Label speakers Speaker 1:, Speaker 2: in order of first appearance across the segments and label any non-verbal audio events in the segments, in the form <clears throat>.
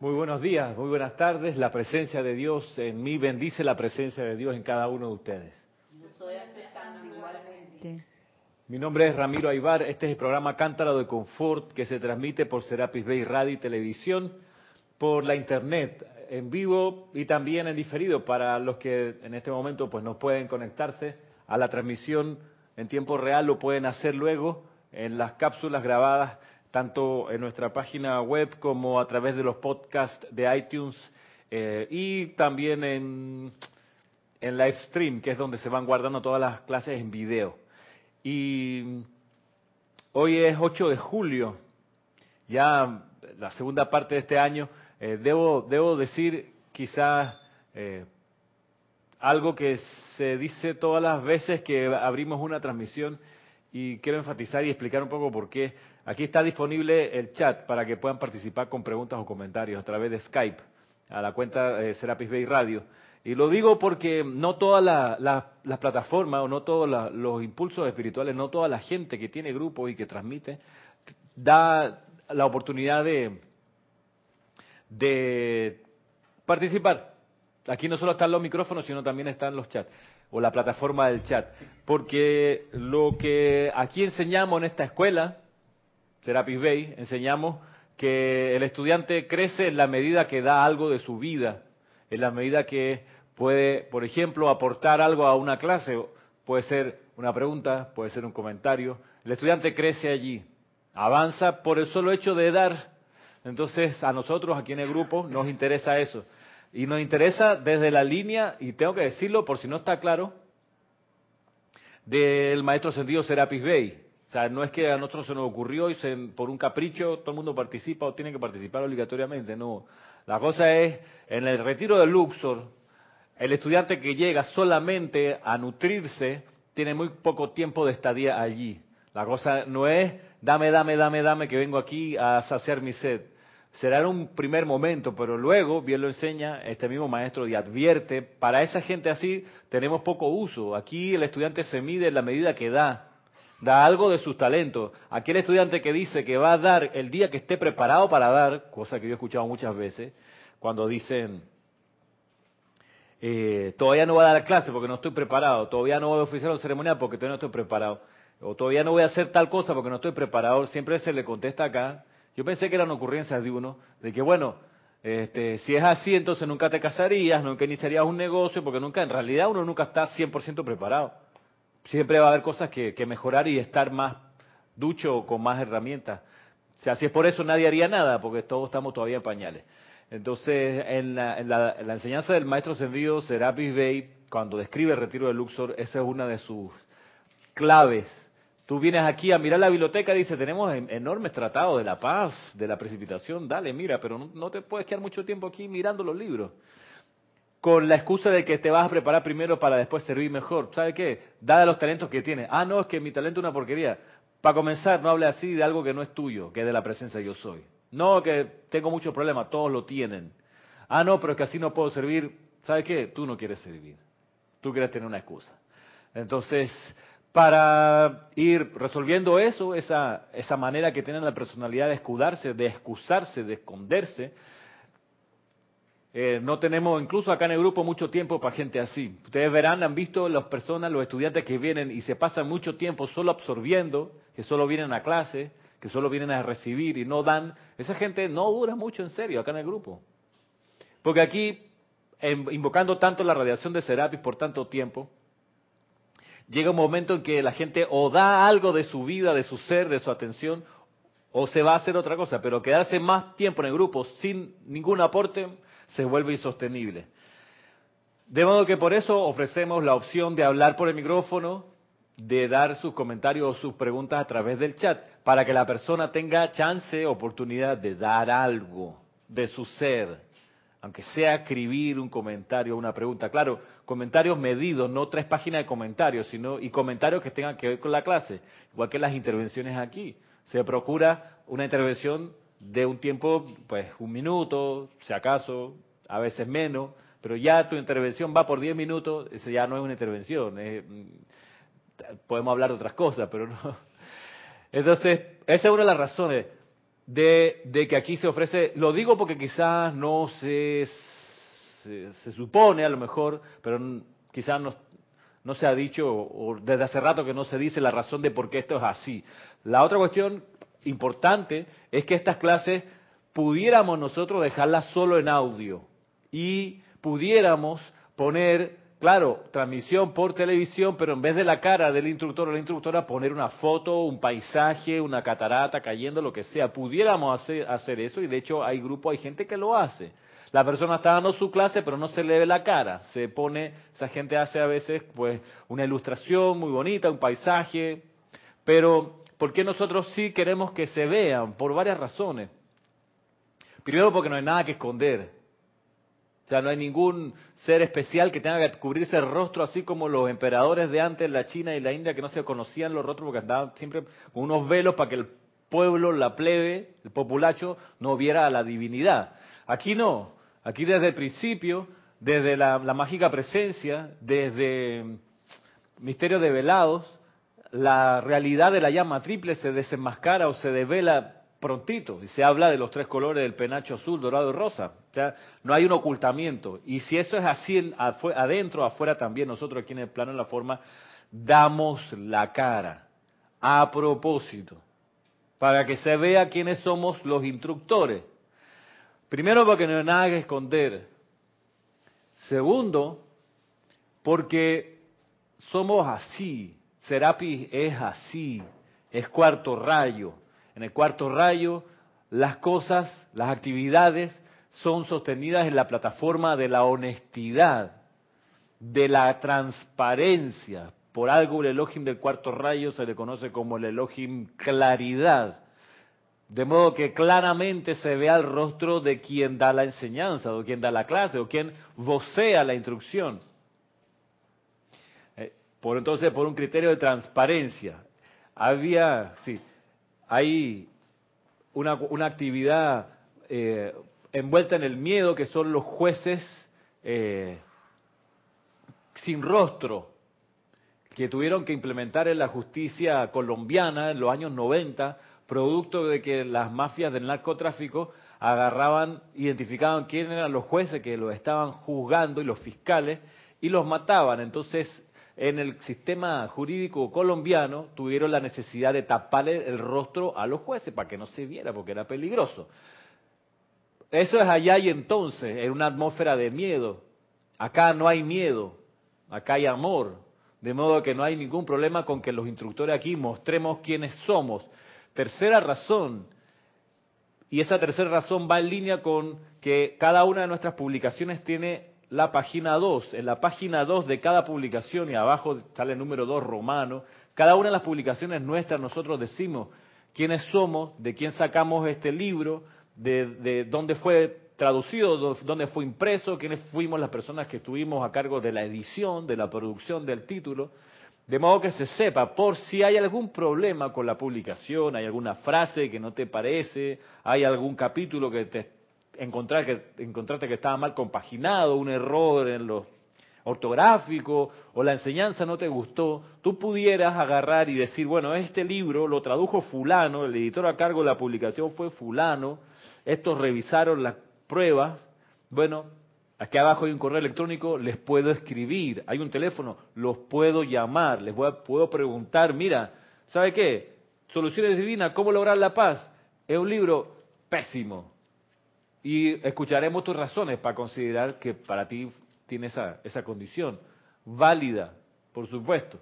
Speaker 1: Muy buenos días, muy buenas tardes. La presencia de Dios en mí bendice la presencia de Dios en cada uno de ustedes. Mi nombre es Ramiro Aybar. Este es el programa Cántaro de Confort que se transmite por Serapis Bay Radio y Televisión, por la Internet, en vivo y también en diferido para los que en este momento pues no pueden conectarse a la transmisión en tiempo real, lo pueden hacer luego en las cápsulas grabadas tanto en nuestra página web como a través de los podcasts de iTunes eh, y también en, en live stream, que es donde se van guardando todas las clases en video. Y hoy es 8 de julio, ya la segunda parte de este año. Eh, debo, debo decir quizás eh, algo que se dice todas las veces que abrimos una transmisión y quiero enfatizar y explicar un poco por qué. Aquí está disponible el chat para que puedan participar con preguntas o comentarios a través de Skype a la cuenta de Serapis Bay Radio. Y lo digo porque no todas las plataformas o no todos los impulsos espirituales, no toda la gente que tiene grupos y que transmite, da la oportunidad de, de participar. Aquí no solo están los micrófonos, sino también están los chats o la plataforma del chat. Porque lo que aquí enseñamos en esta escuela, Serapis Bay, enseñamos que el estudiante crece en la medida que da algo de su vida, en la medida que puede, por ejemplo, aportar algo a una clase, puede ser una pregunta, puede ser un comentario. El estudiante crece allí, avanza por el solo hecho de dar. Entonces, a nosotros aquí en el grupo nos interesa eso. Y nos interesa desde la línea, y tengo que decirlo por si no está claro, del maestro sentido Serapis Bey. O sea, no es que a nosotros se nos ocurrió y por un capricho todo el mundo participa o tiene que participar obligatoriamente, no. La cosa es, en el retiro de Luxor, el estudiante que llega solamente a nutrirse tiene muy poco tiempo de estadía allí. La cosa no es, dame, dame, dame, dame, que vengo aquí a saciar mi sed será en un primer momento, pero luego, bien lo enseña este mismo maestro y advierte, para esa gente así tenemos poco uso. Aquí el estudiante se mide en la medida que da, da algo de sus talentos. Aquel estudiante que dice que va a dar el día que esté preparado para dar, cosa que yo he escuchado muchas veces, cuando dicen, eh, todavía no voy a dar clase porque no estoy preparado, todavía no voy a oficiar un ceremonial porque todavía no estoy preparado, o todavía no voy a hacer tal cosa porque no estoy preparado, siempre se le contesta acá, yo pensé que eran ocurrencias de uno, de que bueno, este, si es así, entonces nunca te casarías, nunca iniciarías un negocio, porque nunca, en realidad uno nunca está 100% preparado. Siempre va a haber cosas que, mejorar y estar más ducho con más herramientas. O sea, si es por eso nadie haría nada, porque todos estamos todavía en pañales. Entonces, en la, en la, en la enseñanza del maestro Sendido, Serapis Bey, cuando describe el retiro de Luxor, esa es una de sus claves Tú vienes aquí a mirar la biblioteca y dice, tenemos enormes tratados de la paz, de la precipitación, dale, mira, pero no, te puedes quedar mucho tiempo aquí mirando los libros. Con la excusa de que te vas a preparar primero para después servir mejor. ¿Sabe qué? Dada los talentos que tienes. Ah, no, es que mi talento es una porquería. Para comenzar, no hable así de algo que no es tuyo, que es de la presencia yo soy. No, que tengo muchos problemas, todos lo tienen. Ah, no, pero es que así no puedo servir. ¿Sabe qué? Tú no quieres servir. Tú quieres tener una excusa. Entonces, para ir resolviendo eso, esa, esa manera que tienen la personalidad de escudarse, de excusarse, de esconderse. Eh, no tenemos incluso acá en el grupo mucho tiempo para gente así. Ustedes verán, han visto las personas, los estudiantes que vienen y se pasan mucho tiempo solo absorbiendo, que solo vienen a clase, que solo vienen a recibir y no dan. Esa gente no dura mucho en serio acá en el grupo. Porque aquí, invocando tanto la radiación de Serapis por tanto tiempo, llega un momento en que la gente o da algo de su vida, de su ser, de su atención, o se va a hacer otra cosa, pero quedarse más tiempo en el grupo sin ningún aporte se vuelve insostenible. De modo que por eso ofrecemos la opción de hablar por el micrófono, de dar sus comentarios o sus preguntas a través del chat, para que la persona tenga chance, oportunidad de dar algo de su ser, aunque sea escribir un comentario o una pregunta. Claro, comentarios medidos, no tres páginas de comentarios, sino y comentarios que tengan que ver con la clase, igual que las intervenciones aquí. Se procura una intervención de un tiempo, pues un minuto, si acaso, a veces menos, pero ya tu intervención va por diez minutos, eso ya no es una intervención, mm, podemos hablar de otras cosas, pero no. <laughs> Entonces, esa es una de las razones de, de que aquí se ofrece, lo digo porque quizás no se, se, supone a lo mejor, pero quizás no, no se ha dicho, o desde hace rato que no se dice la razón de por qué esto es así. La otra cuestión importante es que estas clases pudiéramos nosotros dejarlas solo en audio y pudiéramos poner claro, transmisión por televisión, pero en vez de la cara del instructor o la instructora, poner una foto, un paisaje, una catarata cayendo, lo que sea. Pudiéramos hacer, hacer eso y de hecho hay grupos, hay gente que lo hace. La persona está dando su clase, pero no se le ve la cara. Se pone, esa gente hace a veces pues una ilustración muy bonita, un paisaje, pero ¿por qué nosotros sí queremos que se vean? Por varias razones. Primero porque no hay nada que esconder. O sea, no hay ningún ser especial que tenga que cubrirse el rostro así como los emperadores de antes, la China y la India, que no se conocían los rostros porque andaban siempre con unos velos para que el pueblo, la plebe, el populacho, no viera a la divinidad. Aquí no, aquí desde el principio, desde la, la mágica presencia, desde Misterio de Velados, la realidad de la llama triple se desenmascara o se devela prontito. Y se habla de los tres colores del penacho azul, dorado y rosa. O sea, no hay un ocultamiento. Y si eso es así adentro, afuera también, nosotros aquí en el plano de la forma, damos la cara a propósito, para que se vea quiénes somos los instructores. Primero, porque no hay nada que esconder. Segundo, porque somos así. Serapis es así, es cuarto rayo. En el cuarto rayo, las cosas, las actividades son sostenidas en la plataforma de la honestidad, de la transparencia. Por algo el Elohim del cuarto rayo se le conoce como el Elohim claridad. De modo que claramente se vea el rostro de quien da la enseñanza, o quien da la clase, o quien vocea la instrucción. Por entonces, por un criterio de transparencia. Había, sí, hay una, una actividad eh, envuelta en el miedo que son los jueces eh, sin rostro que tuvieron que implementar en la justicia colombiana en los años 90, producto de que las mafias del narcotráfico agarraban, identificaban quiénes eran los jueces que los estaban juzgando y los fiscales y los mataban. Entonces en el sistema jurídico colombiano tuvieron la necesidad de taparle el rostro a los jueces para que no se viera, porque era peligroso. Eso es allá y entonces, en una atmósfera de miedo. Acá no hay miedo, acá hay amor. De modo que no hay ningún problema con que los instructores aquí mostremos quiénes somos. Tercera razón, y esa tercera razón va en línea con que cada una de nuestras publicaciones tiene la página 2. En la página 2 de cada publicación, y abajo sale el número 2 romano, cada una de las publicaciones nuestras nosotros decimos quiénes somos, de quién sacamos este libro, de, de dónde fue traducido, dónde fue impreso, quiénes fuimos las personas que estuvimos a cargo de la edición, de la producción del título, de modo que se sepa, por si hay algún problema con la publicación, hay alguna frase que no te parece, hay algún capítulo que te encontrar que, encontrarte que estaba mal compaginado, un error en lo ortográfico o la enseñanza no te gustó, tú pudieras agarrar y decir, bueno, este libro lo tradujo fulano, el editor a cargo de la publicación fue fulano, estos revisaron las pruebas, bueno, aquí abajo hay un correo electrónico, les puedo escribir, hay un teléfono, los puedo llamar, les puedo preguntar, mira, ¿sabe qué? Soluciones Divinas, ¿cómo lograr la paz? Es un libro pésimo, y escucharemos tus razones para considerar que para ti tiene esa, esa condición. Válida, por supuesto.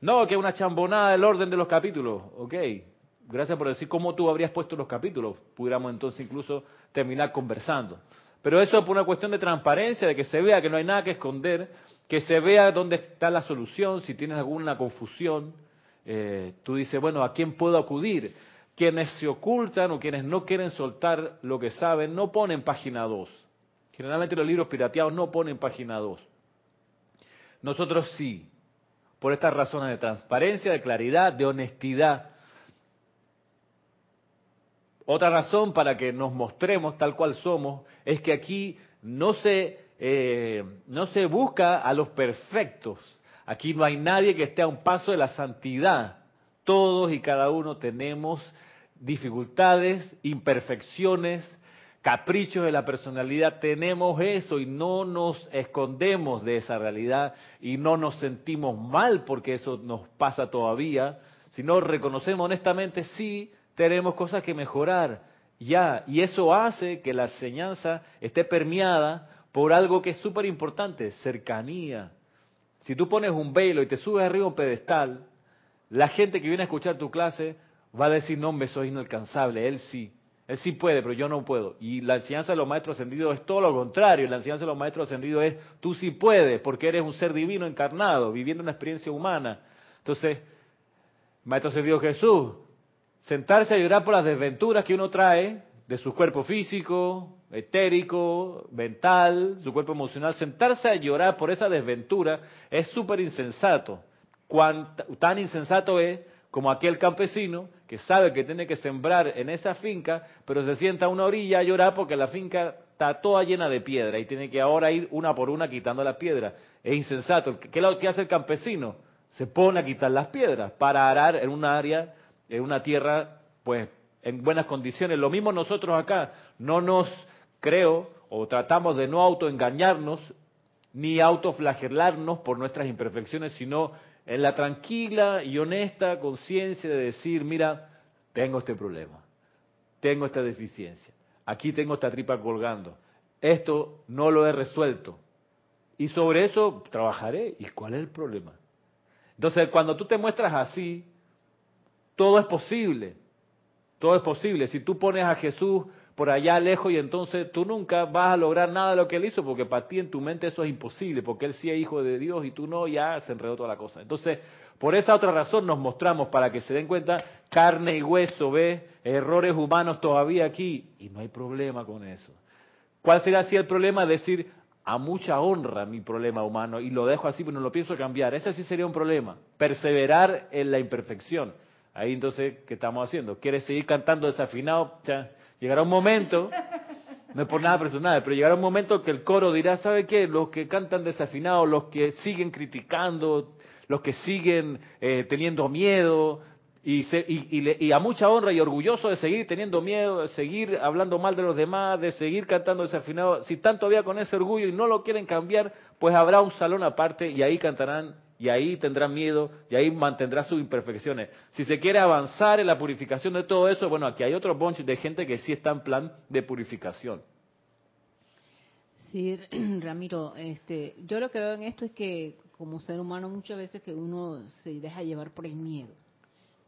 Speaker 1: No, que una chambonada del orden de los capítulos. Ok, gracias por decir cómo tú habrías puesto los capítulos. Pudiéramos entonces incluso terminar conversando. Pero eso es por una cuestión de transparencia, de que se vea que no hay nada que esconder, que se vea dónde está la solución, si tienes alguna confusión. Eh, tú dices, bueno, ¿a quién puedo acudir? Quienes se ocultan o quienes no quieren soltar lo que saben no ponen página 2. Generalmente los libros pirateados no ponen página 2. Nosotros sí, por estas razones de transparencia, de claridad, de honestidad. Otra razón para que nos mostremos tal cual somos es que aquí no se, eh, no se busca a los perfectos. Aquí no hay nadie que esté a un paso de la santidad. Todos y cada uno tenemos dificultades, imperfecciones, caprichos de la personalidad, tenemos eso y no nos escondemos de esa realidad y no nos sentimos mal porque eso nos pasa todavía, sino reconocemos honestamente, sí, tenemos cosas que mejorar, ya, y eso hace que la enseñanza esté permeada por algo que es súper importante, cercanía. Si tú pones un velo y te subes arriba a un pedestal, la gente que viene a escuchar tu clase va a decir, no, me soy inalcanzable, él sí. Él sí puede, pero yo no puedo. Y la enseñanza de los maestros ascendidos es todo lo contrario. La enseñanza de los maestros ascendidos es, tú sí puedes, porque eres un ser divino encarnado, viviendo una experiencia humana. Entonces, Maestro ascendido Jesús, sentarse a llorar por las desventuras que uno trae de su cuerpo físico, etérico, mental, su cuerpo emocional, sentarse a llorar por esa desventura es súper insensato. tan insensato es como aquel campesino que sabe que tiene que sembrar en esa finca, pero se sienta a una orilla a llorar porque la finca está toda llena de piedra y tiene que ahora ir una por una quitando las piedras. Es insensato. ¿Qué lo que hace el campesino? Se pone a quitar las piedras para arar en un área, en una tierra, pues en buenas condiciones. Lo mismo nosotros acá, no nos creo o tratamos de no autoengañarnos ni autoflagelarnos por nuestras imperfecciones, sino en la tranquila y honesta conciencia de decir, mira, tengo este problema, tengo esta deficiencia, aquí tengo esta tripa colgando, esto no lo he resuelto. Y sobre eso trabajaré. ¿Y cuál es el problema? Entonces, cuando tú te muestras así, todo es posible. Todo es posible. Si tú pones a Jesús por allá lejos y entonces tú nunca vas a lograr nada de lo que él hizo porque para ti en tu mente eso es imposible, porque él sí es hijo de Dios y tú no, ya se enredó toda la cosa. Entonces, por esa otra razón nos mostramos para que se den cuenta, carne y hueso, ve, errores humanos todavía aquí y no hay problema con eso. ¿Cuál será así el problema? Decir, a mucha honra mi problema humano y lo dejo así, pero no lo pienso cambiar. Ese sí sería un problema. Perseverar en la imperfección. Ahí entonces, ¿qué estamos haciendo? ¿Quieres seguir cantando desafinado? Llegará un momento, no es por nada personal, pero llegará un momento que el coro dirá, ¿sabe qué? Los que cantan desafinados, los que siguen criticando, los que siguen eh, teniendo miedo, y, y, a mucha honra y orgulloso de seguir teniendo miedo, de seguir hablando mal de los demás, de seguir cantando desafinado, si tanto había con ese orgullo y no lo quieren cambiar, pues habrá un salón aparte y ahí cantarán y ahí tendrá miedo y ahí mantendrá sus imperfecciones. Si se quiere avanzar en la purificación de todo eso, bueno, aquí hay otro bunch de gente que sí está en plan de purificación.
Speaker 2: Sí, <clears throat> Ramiro, este, yo lo que veo en esto es que como ser humano muchas veces que uno se deja llevar por el miedo.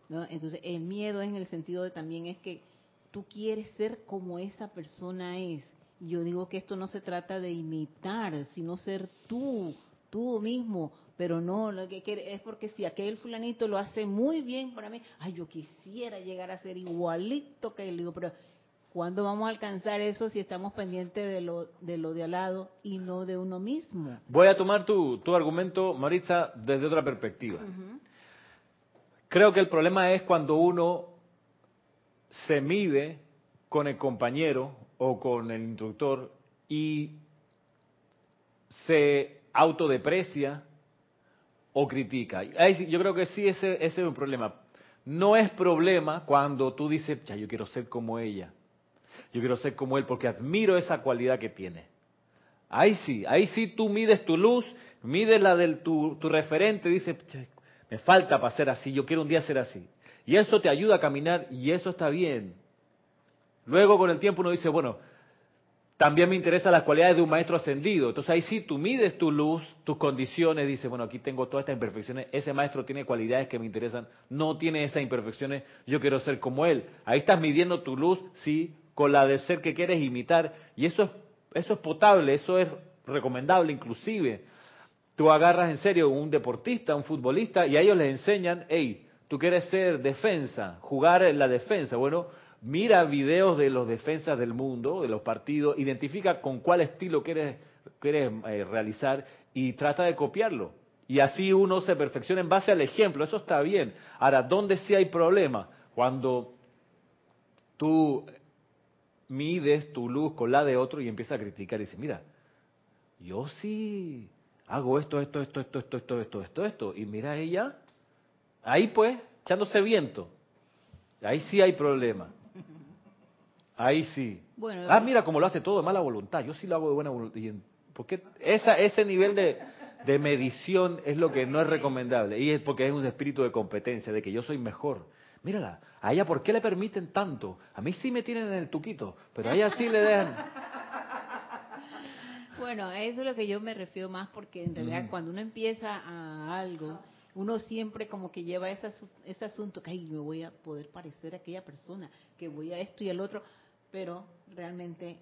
Speaker 2: ¿no? Entonces, el miedo en el sentido de también es que tú quieres ser como esa persona es. Y yo digo que esto no se trata de imitar, sino ser tú, tú mismo, pero no, lo que quiere es porque si aquel fulanito lo hace muy bien para mí, ay, yo quisiera llegar a ser igualito que él, digo, pero ¿cuándo vamos a alcanzar eso si estamos pendientes de lo de, lo de al lado y no de uno mismo?
Speaker 1: Voy a tomar tu, tu argumento, Maritza, desde otra perspectiva. Creo que el problema es cuando uno se mide con el compañero o con el instructor y se autodeprecia o critica. Yo creo que sí, ese, ese es un problema. No es problema cuando tú dices, ya yo quiero ser como ella, yo quiero ser como él, porque admiro esa cualidad que tiene. Ahí sí, ahí sí tú mides tu luz, mides la de tu, tu referente, dices, me falta para ser así, yo quiero un día ser así. Y eso te ayuda a caminar y eso está bien. Luego con el tiempo uno dice, bueno, también me interesan las cualidades de un maestro ascendido. Entonces ahí sí tú mides tu luz, tus condiciones, dices, bueno, aquí tengo todas estas imperfecciones, ese maestro tiene cualidades que me interesan, no tiene esas imperfecciones, yo quiero ser como él. Ahí estás midiendo tu luz, sí, con la de ser que quieres imitar. Y eso es, eso es potable, eso es recomendable inclusive. Tú agarras en serio un deportista, un futbolista, y a ellos les enseñan, hey, tú quieres ser defensa, jugar en la defensa. Bueno, mira videos de los defensas del mundo, de los partidos, identifica con cuál estilo quieres, quieres eh, realizar y trata de copiarlo. Y así uno se perfecciona en base al ejemplo, eso está bien. Ahora, ¿dónde sí hay problema? Cuando tú mides tu luz con la de otro y empiezas a criticar y dices, mira, yo sí hago esto, esto, esto, esto, esto, esto, esto, esto, esto, y mira ella, ahí pues, echándose viento. Ahí sí hay problema. Ahí sí.
Speaker 2: Bueno,
Speaker 1: ah, mira cómo lo hace todo de mala voluntad. Yo sí lo hago de buena voluntad. Porque esa, ese nivel de, de medición es lo que no es recomendable. Y es porque es un espíritu de competencia, de que yo soy mejor. Mírala, a ella ¿por qué le permiten tanto? A mí sí me tienen en el tuquito, pero a ella sí le dejan.
Speaker 2: Bueno, a eso es lo que yo me refiero más porque en realidad cuando uno empieza a algo, uno siempre como que lleva ese, ese asunto que, ay, me voy a poder parecer a aquella persona, que voy a esto y al otro, pero realmente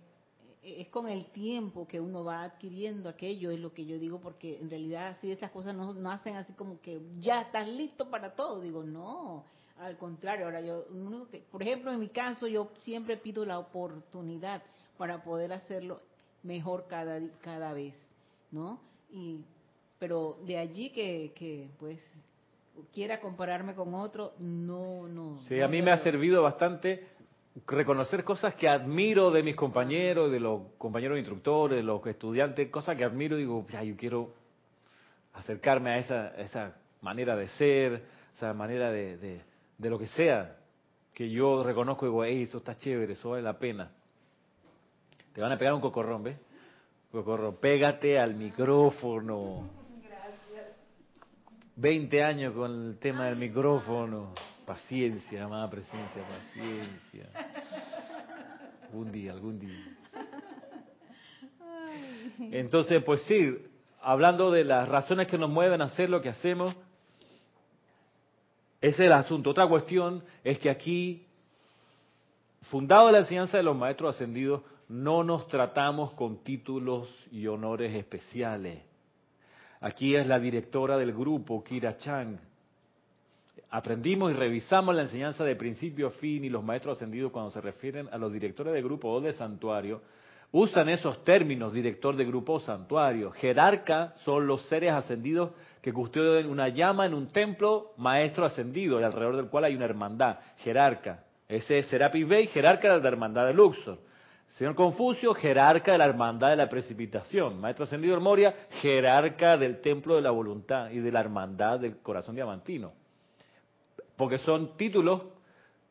Speaker 2: eh, es con el tiempo que uno va adquiriendo aquello, es lo que yo digo, porque en realidad así esas cosas no, no hacen así como que ya estás listo para todo. Digo, no, al contrario, ahora yo, que, por ejemplo, en mi caso, yo siempre pido la oportunidad para poder hacerlo mejor cada, cada vez, ¿no? Y, pero de allí que, que pues quiera compararme con otro, no, no.
Speaker 1: Sí, a mí me ha servido bastante reconocer cosas que admiro de mis compañeros, de los compañeros instructores, de los estudiantes, cosas que admiro y digo, ya, yo quiero acercarme a esa, esa manera de ser, esa manera de, de, de, lo que sea, que yo reconozco y digo, hey, eso está chévere, eso vale la pena. Te van a pegar un cocorrón, ¿ves? Cocorrón, pégate al micrófono. Gracias. 20 años con el tema del micrófono. Paciencia, amada presencia, paciencia. Algún día, algún día. Entonces, pues sí, hablando de las razones que nos mueven a hacer lo que hacemos, ese es el asunto. Otra cuestión es que aquí, fundado la enseñanza de los maestros ascendidos, no nos tratamos con títulos y honores especiales. Aquí es la directora del grupo, Kira Chang, aprendimos y revisamos la enseñanza de principio a fin y los maestros ascendidos cuando se refieren a los directores de grupo o de santuario, usan esos términos, director de grupo o santuario. Jerarca son los seres ascendidos que custodian una llama en un templo, maestro ascendido, y alrededor del cual hay una hermandad, jerarca. Ese es Serapis Bey, jerarca de la hermandad de Luxor. Señor Confucio, jerarca de la hermandad de la precipitación. Maestro ascendido del Moria, jerarca del templo de la voluntad y de la hermandad del corazón diamantino porque son títulos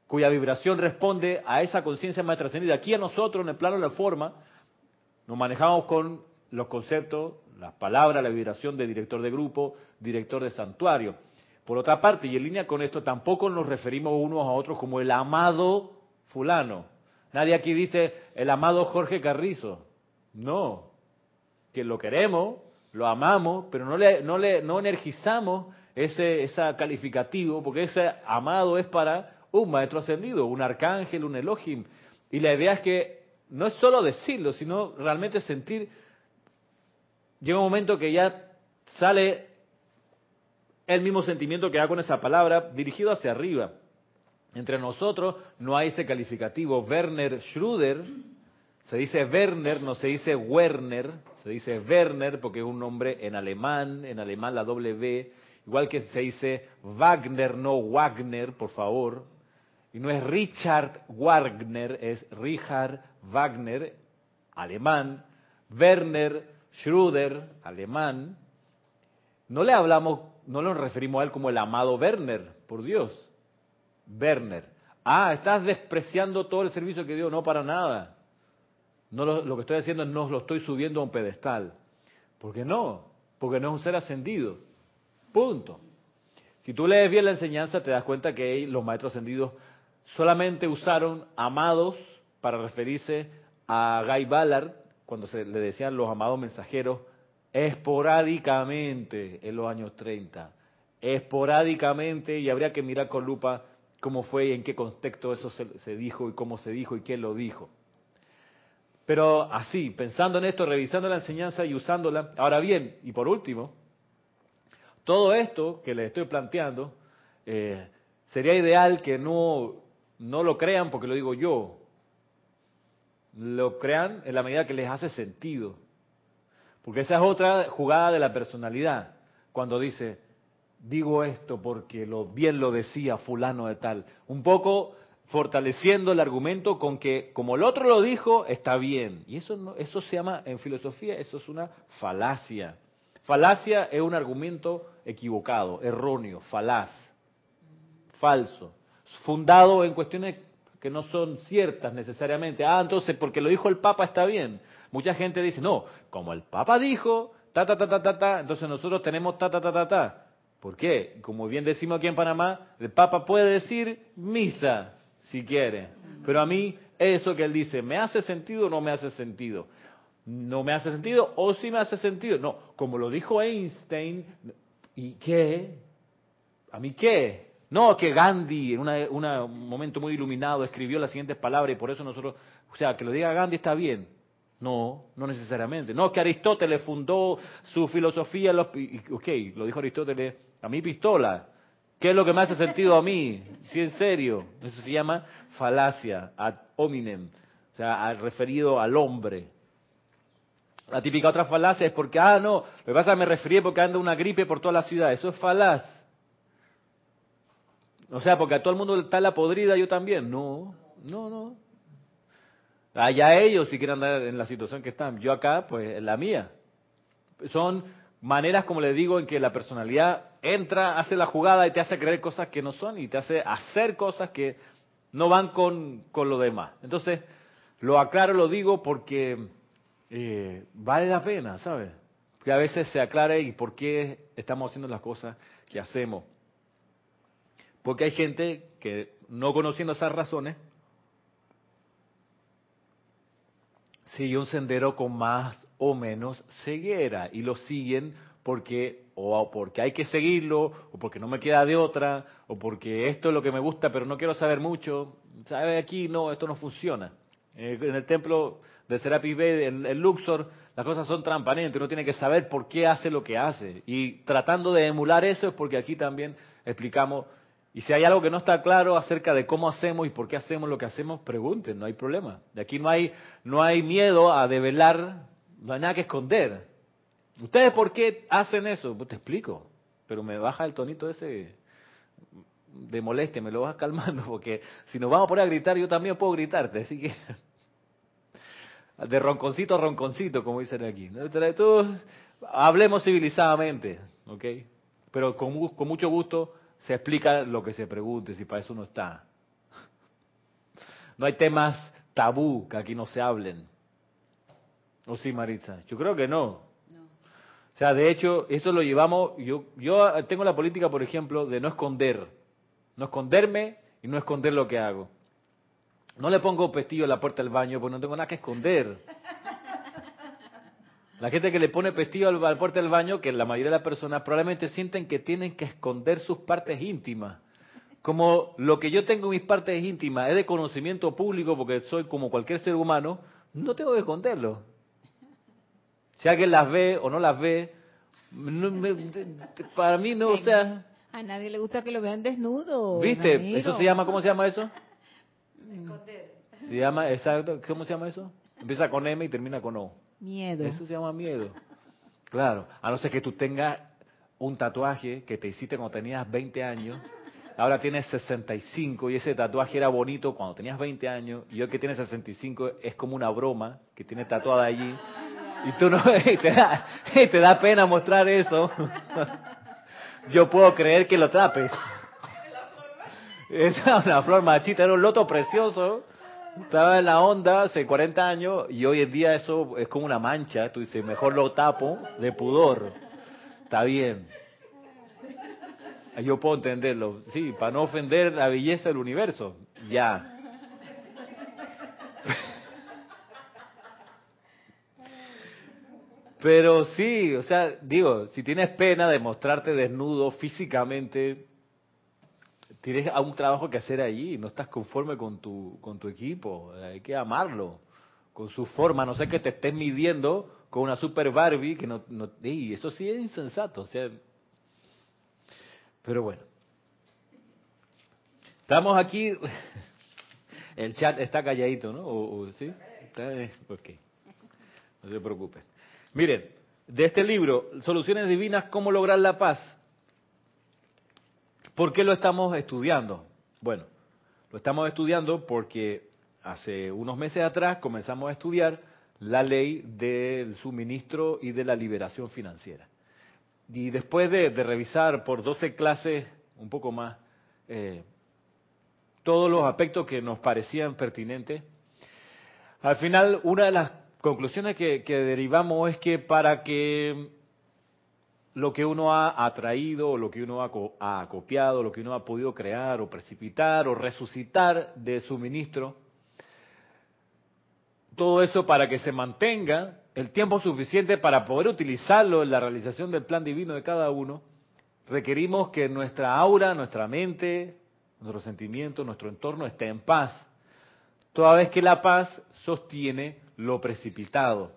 Speaker 1: cuya vibración responde a esa conciencia más trascendida. Aquí a nosotros, en el plano de la forma, nos manejamos con los conceptos, las palabras, la vibración de director de grupo, director de santuario. Por otra parte, y en línea con esto, tampoco nos referimos unos a otros como el amado fulano. Nadie aquí dice el amado Jorge Carrizo. No, que lo queremos, lo amamos, pero no le, no le no energizamos ese, ese calificativo, porque ese amado es para un maestro ascendido, un arcángel, un Elohim. Y la idea es que no es solo decirlo, sino realmente sentir. Llega un momento que ya sale el mismo sentimiento que da con esa palabra dirigido hacia arriba. Entre nosotros no hay ese calificativo. Werner Schröder, se dice Werner, no se dice Werner, se dice Werner porque es un nombre en alemán, en alemán la W Igual que se dice Wagner, no Wagner, por favor. Y no es Richard Wagner, es Richard Wagner, alemán. Werner Schröder, alemán. No le hablamos, no nos referimos a él como el amado Werner, por Dios. Werner. Ah, estás despreciando todo el servicio que dio. No, para nada. No lo, que estoy haciendo es no lo estoy subiendo a un pedestal. ¿Por qué no? Porque no es un ser ascendido. Punto. Si tú lees bien la enseñanza, te das cuenta que los maestros ascendidos solamente usaron amados para referirse a Guy Ballard, cuando se le decían los amados mensajeros, esporádicamente en los años 30. Esporádicamente, y habría que mirar con lupa cómo fue y en qué contexto eso se, se dijo y cómo se dijo y quién lo dijo. Pero así, pensando en esto, revisando la enseñanza y usándola. Ahora bien, y por último, todo esto que les estoy planteando, eh, sería ideal que no, no lo crean porque lo digo yo. Lo crean en la medida que les hace sentido. Porque esa es otra jugada de la personalidad. Cuando dice, digo esto porque lo, bien lo decía fulano de tal. Un poco fortaleciendo el argumento con que como el otro lo dijo, está bien. Y eso, no, eso se llama, en filosofía, eso es una falacia. Falacia es un argumento equivocado, erróneo, falaz, falso. fundado en cuestiones que no son ciertas necesariamente. Ah, entonces porque lo dijo el Papa está bien. Mucha gente dice, no, como el Papa dijo, ta, ta, ta, ta, ta, ta, entonces nosotros tenemos ta, ta, ta, ta, ta. ¿Por qué? Como bien decimos aquí en Panamá, el Papa puede decir misa, si quiere. Pero a mí, eso que él dice, ¿me hace sentido o no me hace sentido? No me hace sentido o sí me hace sentido. No, como lo dijo Einstein, ¿y qué? ¿A mí qué? No, que Gandhi, en un momento muy iluminado, escribió las siguientes palabras y por eso nosotros, o sea, que lo diga Gandhi está bien. No, no necesariamente. No, que Aristóteles fundó su filosofía, los, ok, lo dijo Aristóteles, a mi pistola. ¿Qué es lo que me hace sentido a mí? Sí, en serio. Eso se llama falacia, ad hominem, o sea, referido al hombre. La típica otra falacia es porque, ah, no, lo que pasa que me referí porque anda una gripe por toda la ciudad. Eso es falaz. O sea, porque a todo el mundo está la podrida, yo también. No, no, no. Allá ellos si quieren andar en la situación que están. Yo acá, pues, la mía. Son maneras, como les digo, en que la personalidad entra, hace la jugada y te hace creer cosas que no son y te hace hacer cosas que no van con, con lo demás. Entonces, lo aclaro, lo digo porque eh, vale la pena, ¿sabes? Que a veces se aclare y por qué estamos haciendo las cosas que hacemos. Porque hay gente que, no conociendo esas razones, sigue un sendero con más o menos ceguera y lo siguen porque o porque hay que seguirlo o porque no me queda de otra o porque esto es lo que me gusta pero no quiero saber mucho sabe aquí no esto no funciona en el templo de Serapis Bay en, Luxor las cosas son transparentes uno tiene que saber por qué hace lo que hace y tratando de emular eso es porque aquí también explicamos y si hay algo que no está claro acerca de cómo hacemos y por qué hacemos lo que hacemos, pregunten, no hay problema. De aquí no hay, no hay miedo a develar, no hay nada que esconder. ¿Ustedes por qué hacen eso? Pues te explico, pero me baja el tonito ese de molestia, me lo vas calmando, <laughs> porque si nos vamos a poner a gritar, yo también puedo gritarte, así que de ronconcito a ronconcito, como dicen aquí. hablemos civilizadamente, ¿ok? Pero con, con mucho gusto se explica lo que se pregunte, si para eso no está. No hay temas tabú que aquí no se hablen. ¿O sí, Maritza? Yo creo que no. O sea, de hecho, eso lo llevamos, yo, yo tengo la política, por ejemplo, de no esconder. No esconderme y no esconder lo que hago. No le pongo pestillo a la puerta del baño porque no tengo nada que esconder. La gente que le pone pestillo al, la puerta del baño, que la mayoría de las personas probablemente sienten que tienen que esconder sus partes íntimas. Como lo que yo tengo en mis partes íntimas es de conocimiento público porque soy como cualquier ser humano, no tengo que esconderlo. Si alguien las ve o no las ve, para mí no, o sea...
Speaker 2: A nadie le gusta que lo vean desnudo.
Speaker 1: ¿Viste? Eso se llama, ¿cómo se llama eso? Se llama, exacto, ¿cómo se llama eso? Empieza con M y termina con O.
Speaker 2: Miedo.
Speaker 1: Eso se llama miedo. Claro, a no ser que tú tengas un tatuaje que te hiciste cuando tenías 20 años, ahora tienes 65 y ese tatuaje era bonito cuando tenías 20 años y hoy que tienes 65 es como una broma que tiene tatuada allí y tú no <laughs> te da, te da pena mostrar eso. <laughs> Yo puedo creer que lo tapes. Esa <laughs> es una flor machita, era un loto precioso estaba en la onda hace 40 años y hoy en día eso es como una mancha. Tú dices, mejor lo tapo de pudor. Está bien. Yo puedo entenderlo. Sí, para no ofender la belleza del universo. Ya. Pero sí, o sea, digo, si tienes pena de mostrarte desnudo físicamente, tienes un trabajo que hacer allí, no estás conforme con tu, con tu equipo, hay que amarlo, con su forma, no sé que te estés midiendo con una super Barbie, que no, no eso sí es insensato, o sea, pero bueno. Estamos aquí, <laughs> el chat está calladito, ¿no? ¿Sí? ok, no se preocupen. Miren, de este libro, Soluciones Divinas, ¿cómo lograr la paz? ¿Por qué lo estamos estudiando? Bueno, lo estamos estudiando porque hace unos meses atrás comenzamos a estudiar la ley del suministro y de la liberación financiera. Y después de, revisar por 12 clases, un poco más, eh, todos los aspectos que nos parecían pertinentes. Al final, una de las conclusiones que, derivamos es que para que lo que uno ha atraído, lo que uno ha, ha copiado, lo que uno ha podido crear o precipitar o resucitar de suministro, todo eso para que se mantenga el tiempo suficiente para poder utilizarlo en la realización del plan divino de cada uno, requerimos que nuestra aura, nuestra mente, nuestros sentimientos, nuestro entorno esté en paz. Toda vez que la paz sostiene lo precipitado.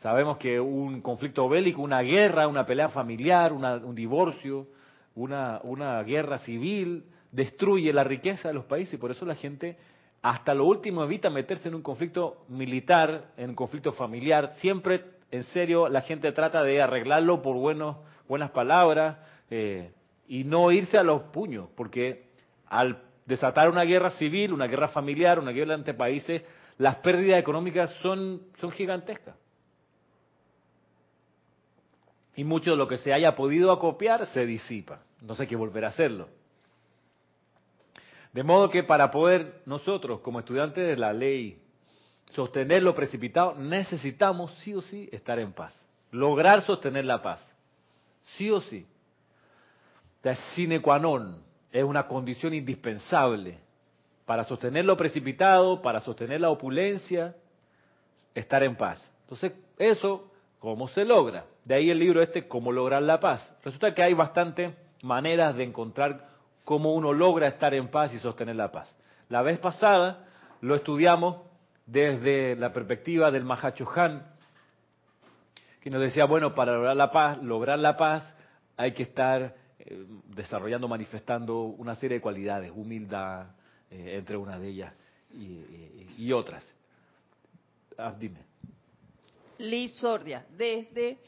Speaker 1: Sabemos que un conflicto bélico, una guerra, una pelea familiar, un divorcio, una, una guerra civil, destruye la riqueza de los países y por eso la gente hasta lo último evita meterse en un conflicto militar, en un conflicto familiar. Siempre, en serio, la gente trata de arreglarlo por buenos, buenas palabras eh, y no irse a los puños, porque al desatar una guerra civil, una guerra familiar, una guerra entre países, las pérdidas económicas son, son gigantescas. Y mucho de lo que se haya podido acopiar se disipa. No hay que volver a hacerlo. De modo que para poder nosotros, como estudiantes de la ley, sostener lo precipitado, necesitamos sí o sí estar en paz. Lograr sostener la paz. Sí o sí. Es sine qua non. Es una condición indispensable para sostener lo precipitado, para sostener la opulencia, estar en paz. Entonces, eso, ¿cómo se logra? De ahí el libro este, ¿Cómo lograr la paz? Resulta que hay bastantes maneras de encontrar cómo uno logra estar en paz y sostener la paz. La vez pasada lo estudiamos desde la perspectiva del Mahachohan, que nos decía, bueno, para lograr la paz, lograr la paz hay que estar eh, desarrollando, manifestando una serie de cualidades, humildad, eh, entre una de ellas y, otras. Ah, dime.
Speaker 3: Liz Sordia, desde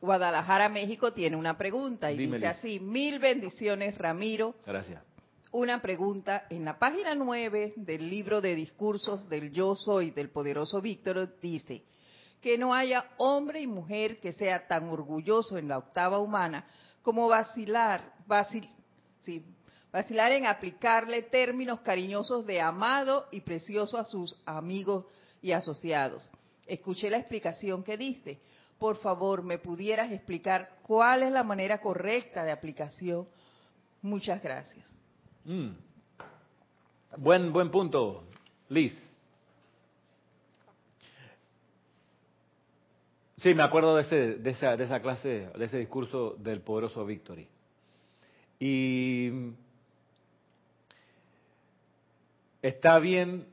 Speaker 3: Guadalajara, México, tiene una pregunta y dice así, mil bendiciones, Ramiro.
Speaker 1: Gracias.
Speaker 3: Una pregunta, en la página 9 del libro de discursos del Yo Soy del poderoso Víctor, dice que no haya hombre y mujer que sea tan orgulloso en la octava humana como vacilar, vacilar en aplicarle términos cariñosos de amado y precioso a sus amigos y asociados. Escuché la explicación que diste por favor, me pudieras explicar cuál es la manera correcta de aplicación. Muchas gracias.
Speaker 1: Mm. Buen, buen punto, Liz. Sí, me acuerdo de, ese, de, esa, de esa clase, de ese discurso del poderoso Victory. Y está bien,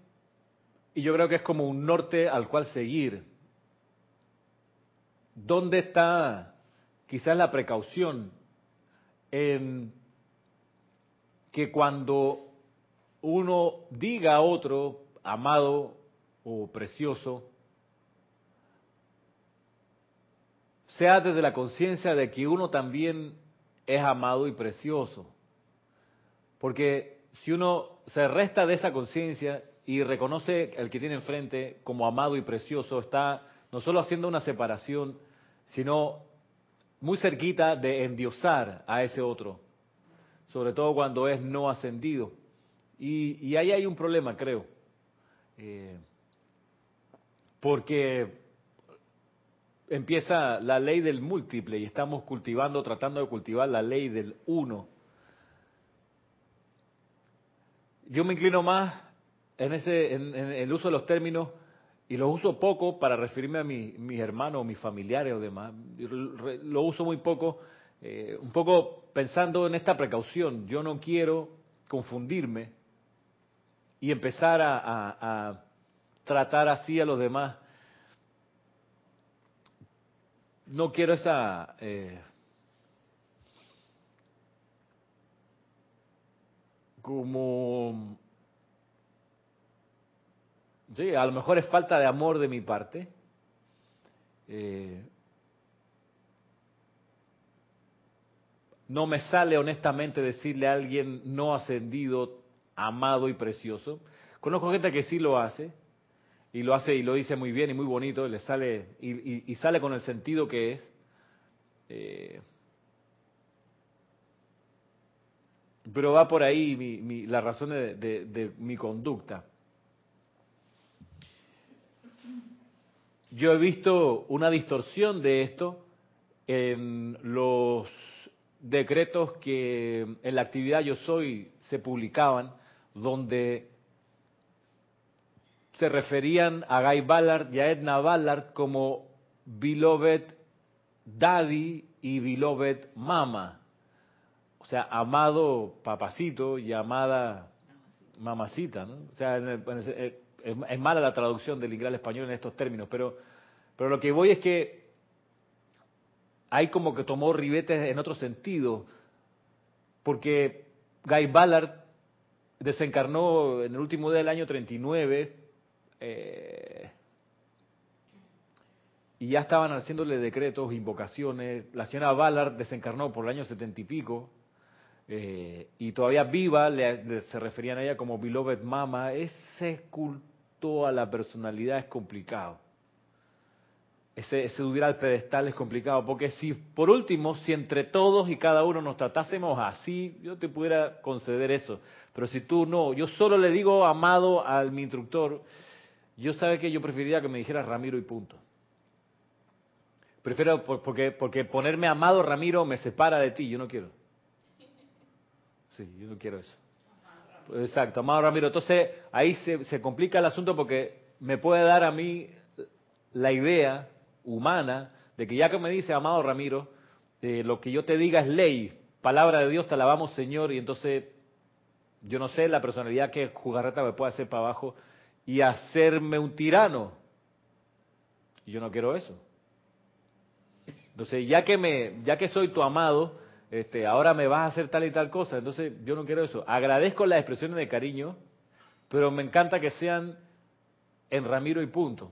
Speaker 1: y yo creo que es como un norte al cual seguir ¿Dónde está quizás la precaución en que cuando uno diga a otro, amado o precioso, sea desde la conciencia de que uno también es amado y precioso? Porque si uno se resta de esa conciencia y reconoce al que tiene enfrente como amado y precioso, está no solo haciendo una separación, sino muy cerquita de endiosar a ese otro, sobre todo cuando es no ascendido. Y, ahí hay un problema, creo, eh, porque empieza la ley del múltiple y estamos cultivando, tratando de cultivar la ley del uno. Yo me inclino más en, ese, en el uso de los términos y lo uso poco para referirme a mis hermanos, mis familiares o demás. Lo uso muy poco, eh, un poco pensando en esta precaución. Yo no quiero confundirme y empezar a, tratar así a los demás. No quiero esa... Eh, como Sí, a lo mejor es falta de amor de mi parte. Eh, no me sale honestamente decirle a alguien no ascendido, amado y precioso. Conozco gente que sí lo hace, y lo hace y lo dice muy bien y muy bonito, y le sale, y, sale con el sentido que es. Eh, pero va por ahí mi, mi, de, de mi conducta. Yo he visto una distorsión de esto en los decretos que en la actividad Yo Soy se publicaban, donde se referían a Guy Ballard y a Edna Ballard como Beloved Daddy y Beloved Mama. O sea, amado papacito y amada mamacita, ¿no? O sea, es, mala la traducción del inglés español en estos términos, pero, pero lo que voy es que hay como que tomó ribetes en otro sentido, porque Guy Ballard desencarnó en el último día del año 39 eh, y ya estaban haciéndole decretos, invocaciones. La señora Ballard desencarnó por el año setenta y pico eh, y todavía viva se referían a ella como Beloved Mama. Ese culto a la personalidad es complicado ese subir al pedestal es complicado, porque si por último, si entre todos y cada uno nos tratásemos así, yo te pudiera conceder eso, pero si tú no, yo solo le digo amado a mi instructor, yo sabe que yo preferiría que me dijera Ramiro y punto. Prefiero porque porque ponerme amado Ramiro me separa de ti, yo no quiero. Sí, yo no quiero eso. Exacto, amado Ramiro. Entonces ahí se, se complica el asunto porque me puede dar a mí la idea humana, de que ya que me dice, amado Ramiro, eh, lo que yo te diga es ley, palabra de Dios, te alabamos Señor, y entonces yo no sé la personalidad que jugarreta me puede hacer para abajo y hacerme un tirano. Yo no quiero eso. Entonces, ya que me, ya que soy tu amado, este, ahora me vas a hacer tal y tal cosa. Entonces, yo no quiero eso. Agradezco las expresiones de cariño, pero me encanta que sean en Ramiro y punto.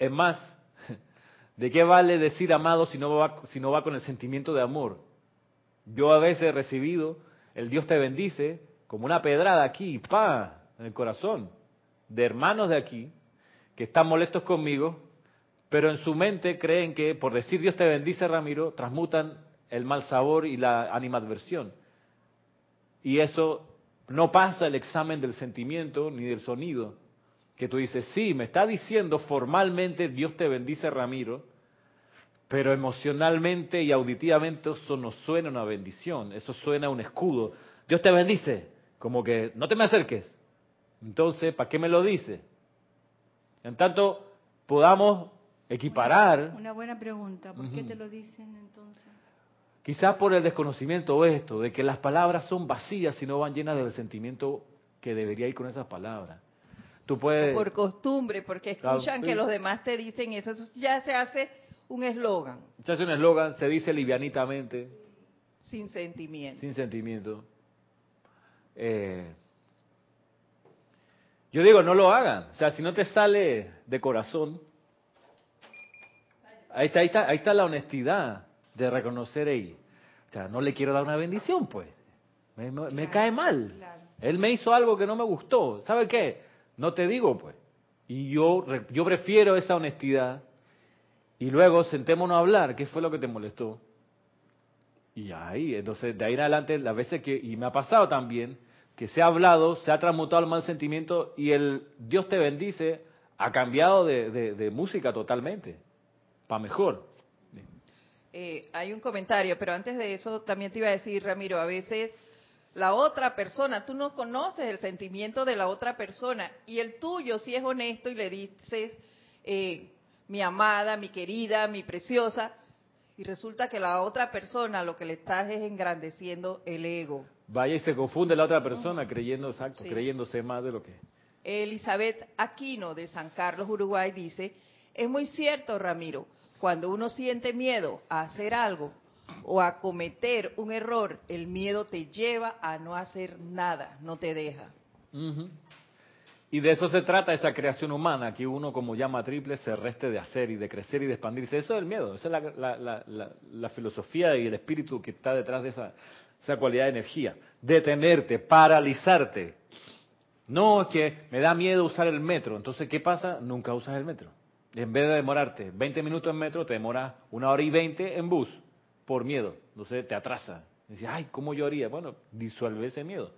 Speaker 1: Es más, ¿de qué vale decir amado si no va, si no va con el sentimiento de amor? Yo a veces he recibido, el Dios te bendice, como una pedrada aquí, pa, en el corazón, de hermanos de aquí, que están molestos conmigo, pero en su mente creen que por decir Dios te bendice, Ramiro, transmutan el mal sabor y la animadversión. Y eso no pasa el examen del sentimiento ni del sonido que tú dices, sí, me está diciendo formalmente Dios te bendice Ramiro, pero emocionalmente y auditivamente eso no suena una bendición, eso suena un escudo. Dios te bendice, como que no te me acerques. Entonces, ¿para qué me lo dice? En tanto, podamos equiparar.
Speaker 4: Una, buena pregunta, ¿por qué te lo dicen entonces?
Speaker 1: Quizás por el desconocimiento o esto, de que las palabras son vacías y no van llenas del sentimiento que debería ir con esas palabras.
Speaker 3: Por costumbre, porque escuchan que los demás te dicen eso. Eso ya se hace un eslogan.
Speaker 1: Se hace un eslogan, se dice livianitamente.
Speaker 3: Sin sentimiento.
Speaker 1: Sin sentimiento. Eh, yo digo, no lo hagan. O sea, si no te sale de corazón, ahí está, ahí está, ahí está la honestidad de reconocer ahí. O sea, no le quiero dar una bendición, pues. Me, cae mal. Él me hizo algo que no me gustó. ¿Sabe qué? No te digo, pues. Y yo, yo prefiero esa honestidad. Y luego sentémonos a hablar. ¿Qué fue lo que te molestó? Y ahí, entonces, de ahí en adelante, las veces que, y me ha pasado también, que se ha hablado, se ha transmutado el mal sentimiento y el Dios te bendice ha cambiado de, música totalmente, para mejor.
Speaker 3: Eh, hay un comentario, pero antes de eso también te iba a decir, Ramiro, a veces la otra persona, tú no conoces el sentimiento de la otra persona y el tuyo si es honesto y le dices, eh, mi amada, mi querida, mi preciosa, y resulta que la otra persona lo que le estás es engrandeciendo el ego.
Speaker 1: Vaya y se confunde la otra persona creyendo, exacto, creyéndose más de lo que...
Speaker 3: Elizabeth Aquino de San Carlos, Uruguay, dice, es muy cierto, Ramiro, cuando uno siente miedo a hacer algo, o a cometer un error, el miedo te lleva a no hacer nada, no te deja.
Speaker 1: Y de eso se trata esa creación humana, que uno como llama triple se reste de hacer y de crecer y de expandirse. Eso es el miedo, esa es la, filosofía y el espíritu que está detrás de esa, esa cualidad de energía. Detenerte, paralizarte. No es que me da miedo usar el metro, entonces ¿qué pasa? Nunca usas el metro. En vez de demorarte 20 minutos en metro, te demoras una hora y 20 en bus por miedo, no sé, te atrasa. Dice, ay, ¿cómo yo haría? Bueno, disuelve ese miedo.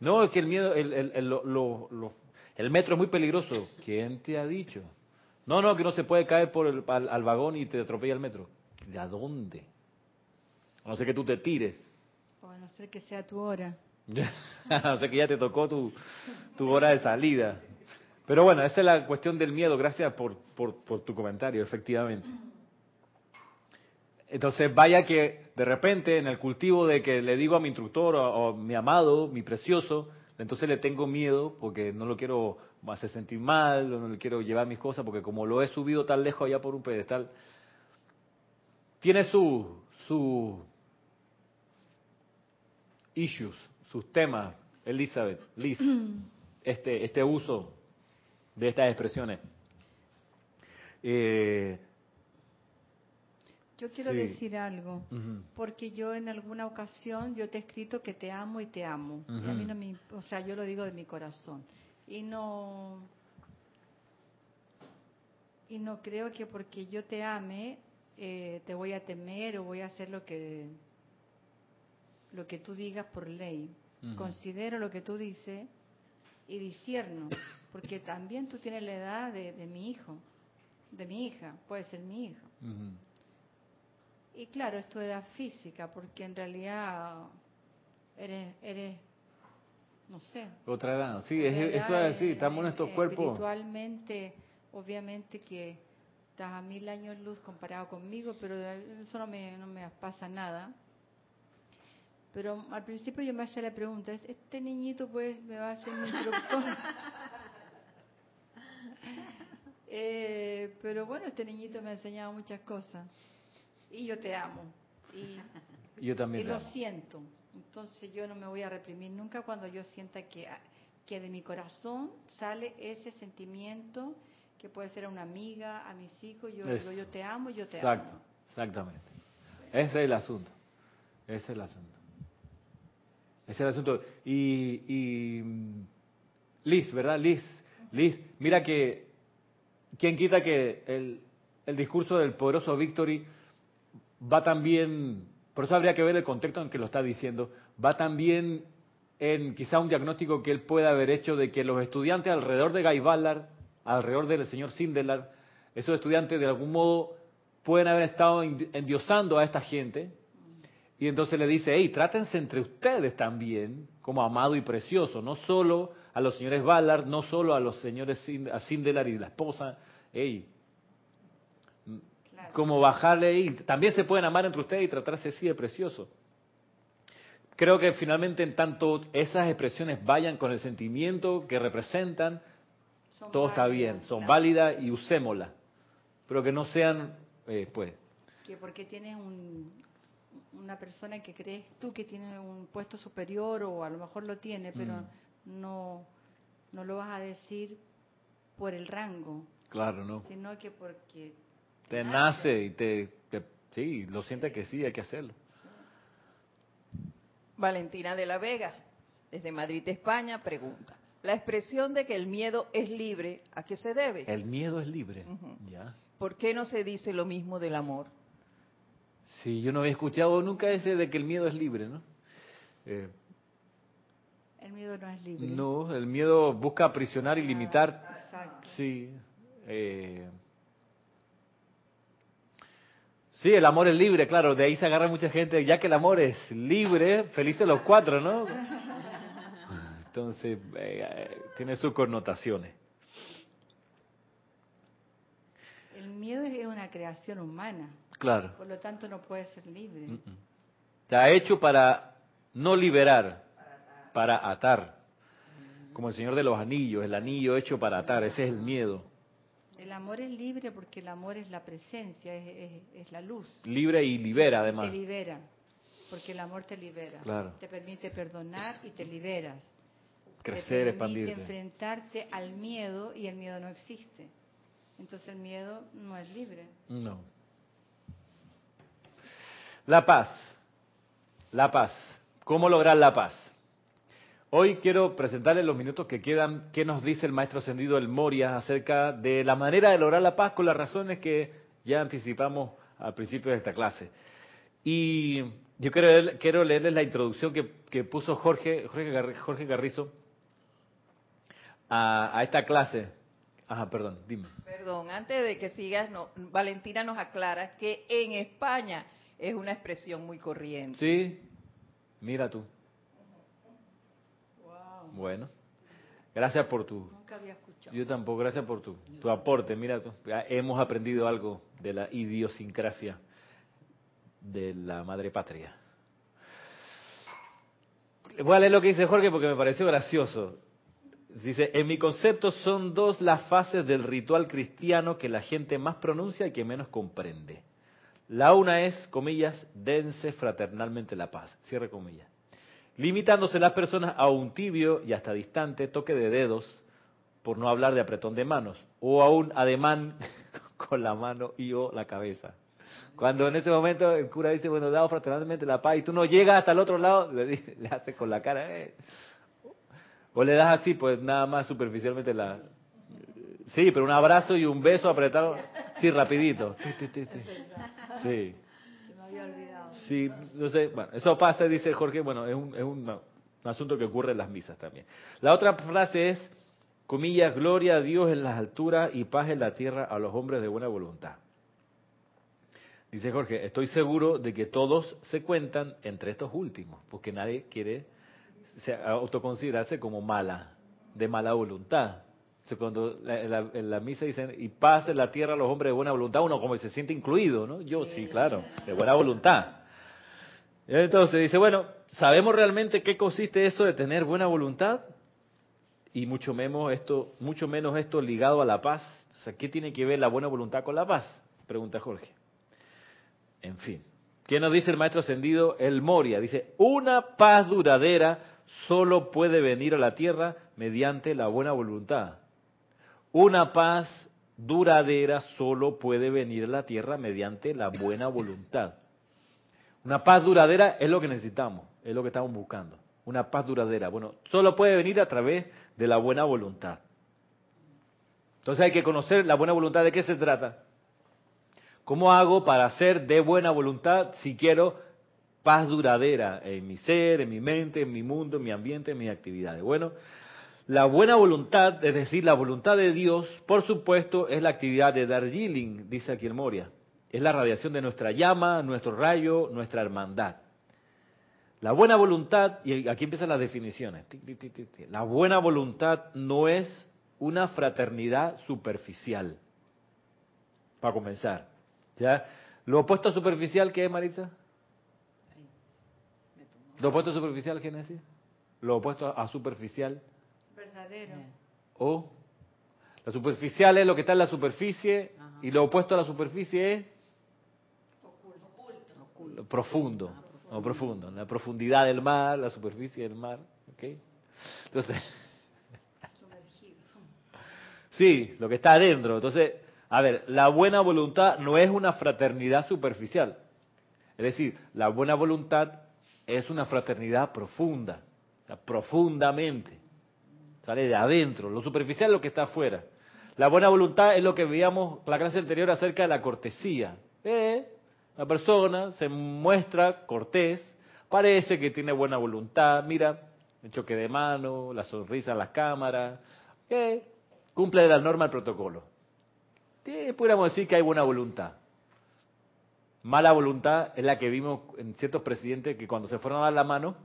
Speaker 1: No, es que el miedo, el, el, el, lo- lo- lo- el metro es muy peligroso. ¿Quién te ha dicho? No, no, que no se puede caer por el, al, al vagón y te atropella el metro. ¿De a dónde? A no ser que tú te tires.
Speaker 4: O a no ser que sea tu hora. <laughs>
Speaker 1: a no ser que ya te tocó tu, tu hora de salida. Pero bueno, esa es la cuestión del miedo. Gracias por, por, por tu comentario, efectivamente. Entonces, vaya que de repente en el cultivo de que le digo a mi instructor o, o mi amado, mi precioso, entonces le tengo miedo porque no lo quiero hacer sentir mal, o no le quiero llevar mis cosas porque como lo he subido tan lejos allá por un pedestal, tiene su, su issues, sus temas, Elizabeth, Liz, <clears throat> este, este uso de estas expresiones. Eh,
Speaker 4: Yo quiero
Speaker 1: Sí.
Speaker 4: decir algo, porque yo en alguna ocasión yo te he escrito que te amo y te amo. Y a mí no me, o sea, yo lo digo de mi corazón. Y no y no creo que porque yo te ame eh, te voy a temer o voy a hacer lo que lo que tú digas por ley. Considero lo que tú dices y discierno, porque también tú tienes la edad de, de mi hijo, de mi hija, puede ser mi hija.
Speaker 1: Ujú.
Speaker 4: Y claro, es tu edad física, porque en realidad eres, eres no sé.
Speaker 1: Otra edad, sí, es,
Speaker 4: edad,
Speaker 1: eso es así,
Speaker 4: eh,
Speaker 1: estamos en
Speaker 4: eh,
Speaker 1: estos cuerpos.
Speaker 4: Espiritualmente, obviamente que estás a mil años luz comparado conmigo, pero eso no me, no me pasa nada. Pero al principio yo me hacía la pregunta, ¿es- ¿este niñito pues me va a hacer mi instructor? <laughs> Eh, pero bueno, este niñito me ha enseñado muchas cosas. Y yo te amo. Y, <laughs>
Speaker 1: Yo también.
Speaker 4: y lo
Speaker 1: amo.
Speaker 4: siento. Entonces yo no me voy a reprimir nunca cuando yo sienta que, que de mi corazón sale ese sentimiento que puede ser a una amiga, a mis hijos, yo digo yo te amo, yo te
Speaker 1: Exacto,
Speaker 4: amo.
Speaker 1: exactamente. Ese es el asunto. Ese es el asunto. Ese es el asunto. Y, y mm, Liz, ¿verdad? Liz, Liz, mira que, ¿quién quita que el, el discurso del poderoso Victory va también, por eso habría que ver el contexto en que lo está diciendo, va también en quizá un diagnóstico que él pueda haber hecho de que los estudiantes alrededor de Guy Ballard, alrededor del señor Sindelar, esos estudiantes de algún modo pueden haber estado en- endiosando a esta gente, y entonces le dice, hey, trátense entre ustedes también como amado y precioso, no solo a los señores Ballard, no solo a los señores Sindelar y la esposa, hey. Como bajarle y también se pueden amar entre ustedes y tratarse así de precioso. Creo que finalmente en tanto esas expresiones vayan con el sentimiento que representan,
Speaker 4: Son
Speaker 1: todo está bien, son
Speaker 4: claro.
Speaker 1: válidas y usémoslas, pero que no sean, eh, pues,
Speaker 4: que porque tienes un, una persona que crees tú que tiene un puesto superior o a lo mejor lo tiene, pero
Speaker 1: Mm.
Speaker 4: no, no lo vas a decir por el rango,
Speaker 1: claro, ¿no?
Speaker 4: sino que porque
Speaker 1: Te nace y te, te- sí, lo sientes que sí, hay que hacerlo.
Speaker 3: Valentina de la Vega, desde Madrid, España, pregunta. La expresión de que el miedo es libre, ¿a qué se debe?
Speaker 1: El miedo es libre, ya.
Speaker 3: ¿Por qué no se dice lo mismo del amor?
Speaker 1: Sí, yo no había escuchado nunca ese de que el miedo es libre, ¿no? Eh,
Speaker 4: el miedo no es libre.
Speaker 1: no, el miedo busca aprisionar y limitar.
Speaker 4: Exacto.
Speaker 1: Sí. eh, sí, el amor es libre, claro, de ahí se agarra mucha gente, ya que el amor es libre, felices los cuatro, ¿no? Entonces, eh, eh, tiene sus connotaciones.
Speaker 4: El miedo es una creación humana,
Speaker 1: Claro.
Speaker 4: por lo tanto no puede ser libre.
Speaker 1: Está hecho para no liberar, para atar. Como el Señor de los Anillos, el anillo hecho para atar, ese es el miedo.
Speaker 4: El amor es libre porque el amor es la presencia, es, es- es la luz.
Speaker 1: Libre y libera además.
Speaker 4: Te libera, porque el amor te libera.
Speaker 1: Claro.
Speaker 4: Te permite perdonar y te liberas.
Speaker 1: Crecer,
Speaker 4: te permite
Speaker 1: expandirte.
Speaker 4: enfrentarte al miedo y el miedo no existe. Entonces el miedo no es libre.
Speaker 1: No. La paz. La paz. ¿Cómo lograr la paz? Hoy quiero presentarles los minutos que quedan, qué nos dice el maestro ascendido El Moria acerca de la manera de lograr la paz con las razones que ya anticipamos al principio de esta clase. Y Yo quiero, quiero leerles la introducción que, que puso Jorge, Jorge, Jorge Garrizo a, a esta clase. Ajá, perdón, dime.
Speaker 3: Perdón, antes de que sigas, no, Valentina nos aclara que en España es una expresión muy corriente.
Speaker 1: Sí, mira tú. Bueno, gracias por tu...
Speaker 4: Nunca había escuchado.
Speaker 1: Yo tampoco, gracias por tu, tu aporte. Mira tú, hemos aprendido algo de la idiosincrasia de la madre patria. Voy a leer lo que dice Jorge porque me pareció gracioso. Dice, en mi concepto son dos las fases del ritual cristiano que la gente más pronuncia y que menos comprende. La una es, comillas, dense fraternalmente la paz, cierre comillas. Limitándose las personas a un tibio y hasta distante toque de dedos, por no hablar de apretón de manos, o a un ademán <laughs> con la mano y o la cabeza. Cuando en ese momento el cura dice, bueno, dado fraternalmente la paz, y tú no llegas hasta el otro lado, le, <laughs> le haces con la cara, eh. o le das así, pues nada más superficialmente la... Sí, pero un abrazo y un beso apretado, sí, rapidito. Sí, sí, sí, sí. Sí.
Speaker 4: Se me había olvidado.
Speaker 1: Sí, no sé, bueno, eso pasa, dice Jorge, bueno, es un, es un, un asunto que ocurre en las misas también. La otra frase es, comillas, gloria a Dios en las alturas y paz en la tierra a los hombres de buena voluntad. Dice Jorge, estoy seguro de que todos se cuentan entre estos últimos, porque nadie quiere se- autoconsiderarse como mala, de mala voluntad. O sea, cuando en la, en la misa dicen, y paz en la tierra a los hombres de buena voluntad, uno como que se siente incluido, ¿no? Yo sí, claro, de buena voluntad. Entonces dice, bueno, ¿sabemos realmente qué consiste eso de tener buena voluntad? Y mucho menos esto, mucho menos esto ligado a la paz. O sea, ¿qué tiene que ver la buena voluntad con la paz? Pregunta Jorge. En fin. ¿Qué nos dice el maestro ascendido? El Moria. Dice, una paz duradera solo puede venir a la tierra mediante la buena voluntad. Una paz duradera solo puede venir a la tierra mediante la buena voluntad. Una paz duradera es lo que necesitamos, es lo que estamos buscando. Una paz duradera. Bueno, solo puede venir a través de la buena voluntad. Entonces hay que conocer la buena voluntad. ¿De qué se trata? ¿Cómo hago para ser de buena voluntad si quiero paz duradera en mi ser, en mi mente, en mi mundo, en mi ambiente, en mis actividades? Bueno, la buena voluntad, es decir, la voluntad de Dios, por supuesto, es la actividad de Darjeeling, dice aquí el Moria. Es la radiación de nuestra llama, nuestro rayo, nuestra hermandad. La buena voluntad, y aquí empiezan las definiciones. Tic, tic, tic, tic, tic. La buena voluntad no es una fraternidad superficial. Para comenzar. ¿Ya? Lo opuesto a superficial, ¿qué es, Maritza? Lo opuesto a superficial, ¿qué es decir? Lo opuesto a superficial.
Speaker 4: Verdadero.
Speaker 1: O la superficial es lo que está en la superficie
Speaker 2: Ajá.
Speaker 1: y lo opuesto a la superficie es. Lo profundo, no profundo, la profundidad del mar, la superficie del mar, ¿ok? Entonces, <laughs> sí, lo que está adentro. Entonces, a ver, la buena voluntad no es una fraternidad superficial. Es decir, la buena voluntad es una fraternidad profunda, profundamente. Sale de adentro. Lo superficial es lo que está afuera. La buena voluntad es lo que veíamos la clase anterior acerca de la cortesía. Eh, la persona se muestra cortés, parece que tiene buena voluntad, mira, el choque de mano, la sonrisa a las cámaras, eh, cumple la norma del protocolo. Sí, pudiéramos decir que hay buena voluntad. Mala voluntad es la que vimos en ciertos presidentes que cuando se fueron a dar la mano,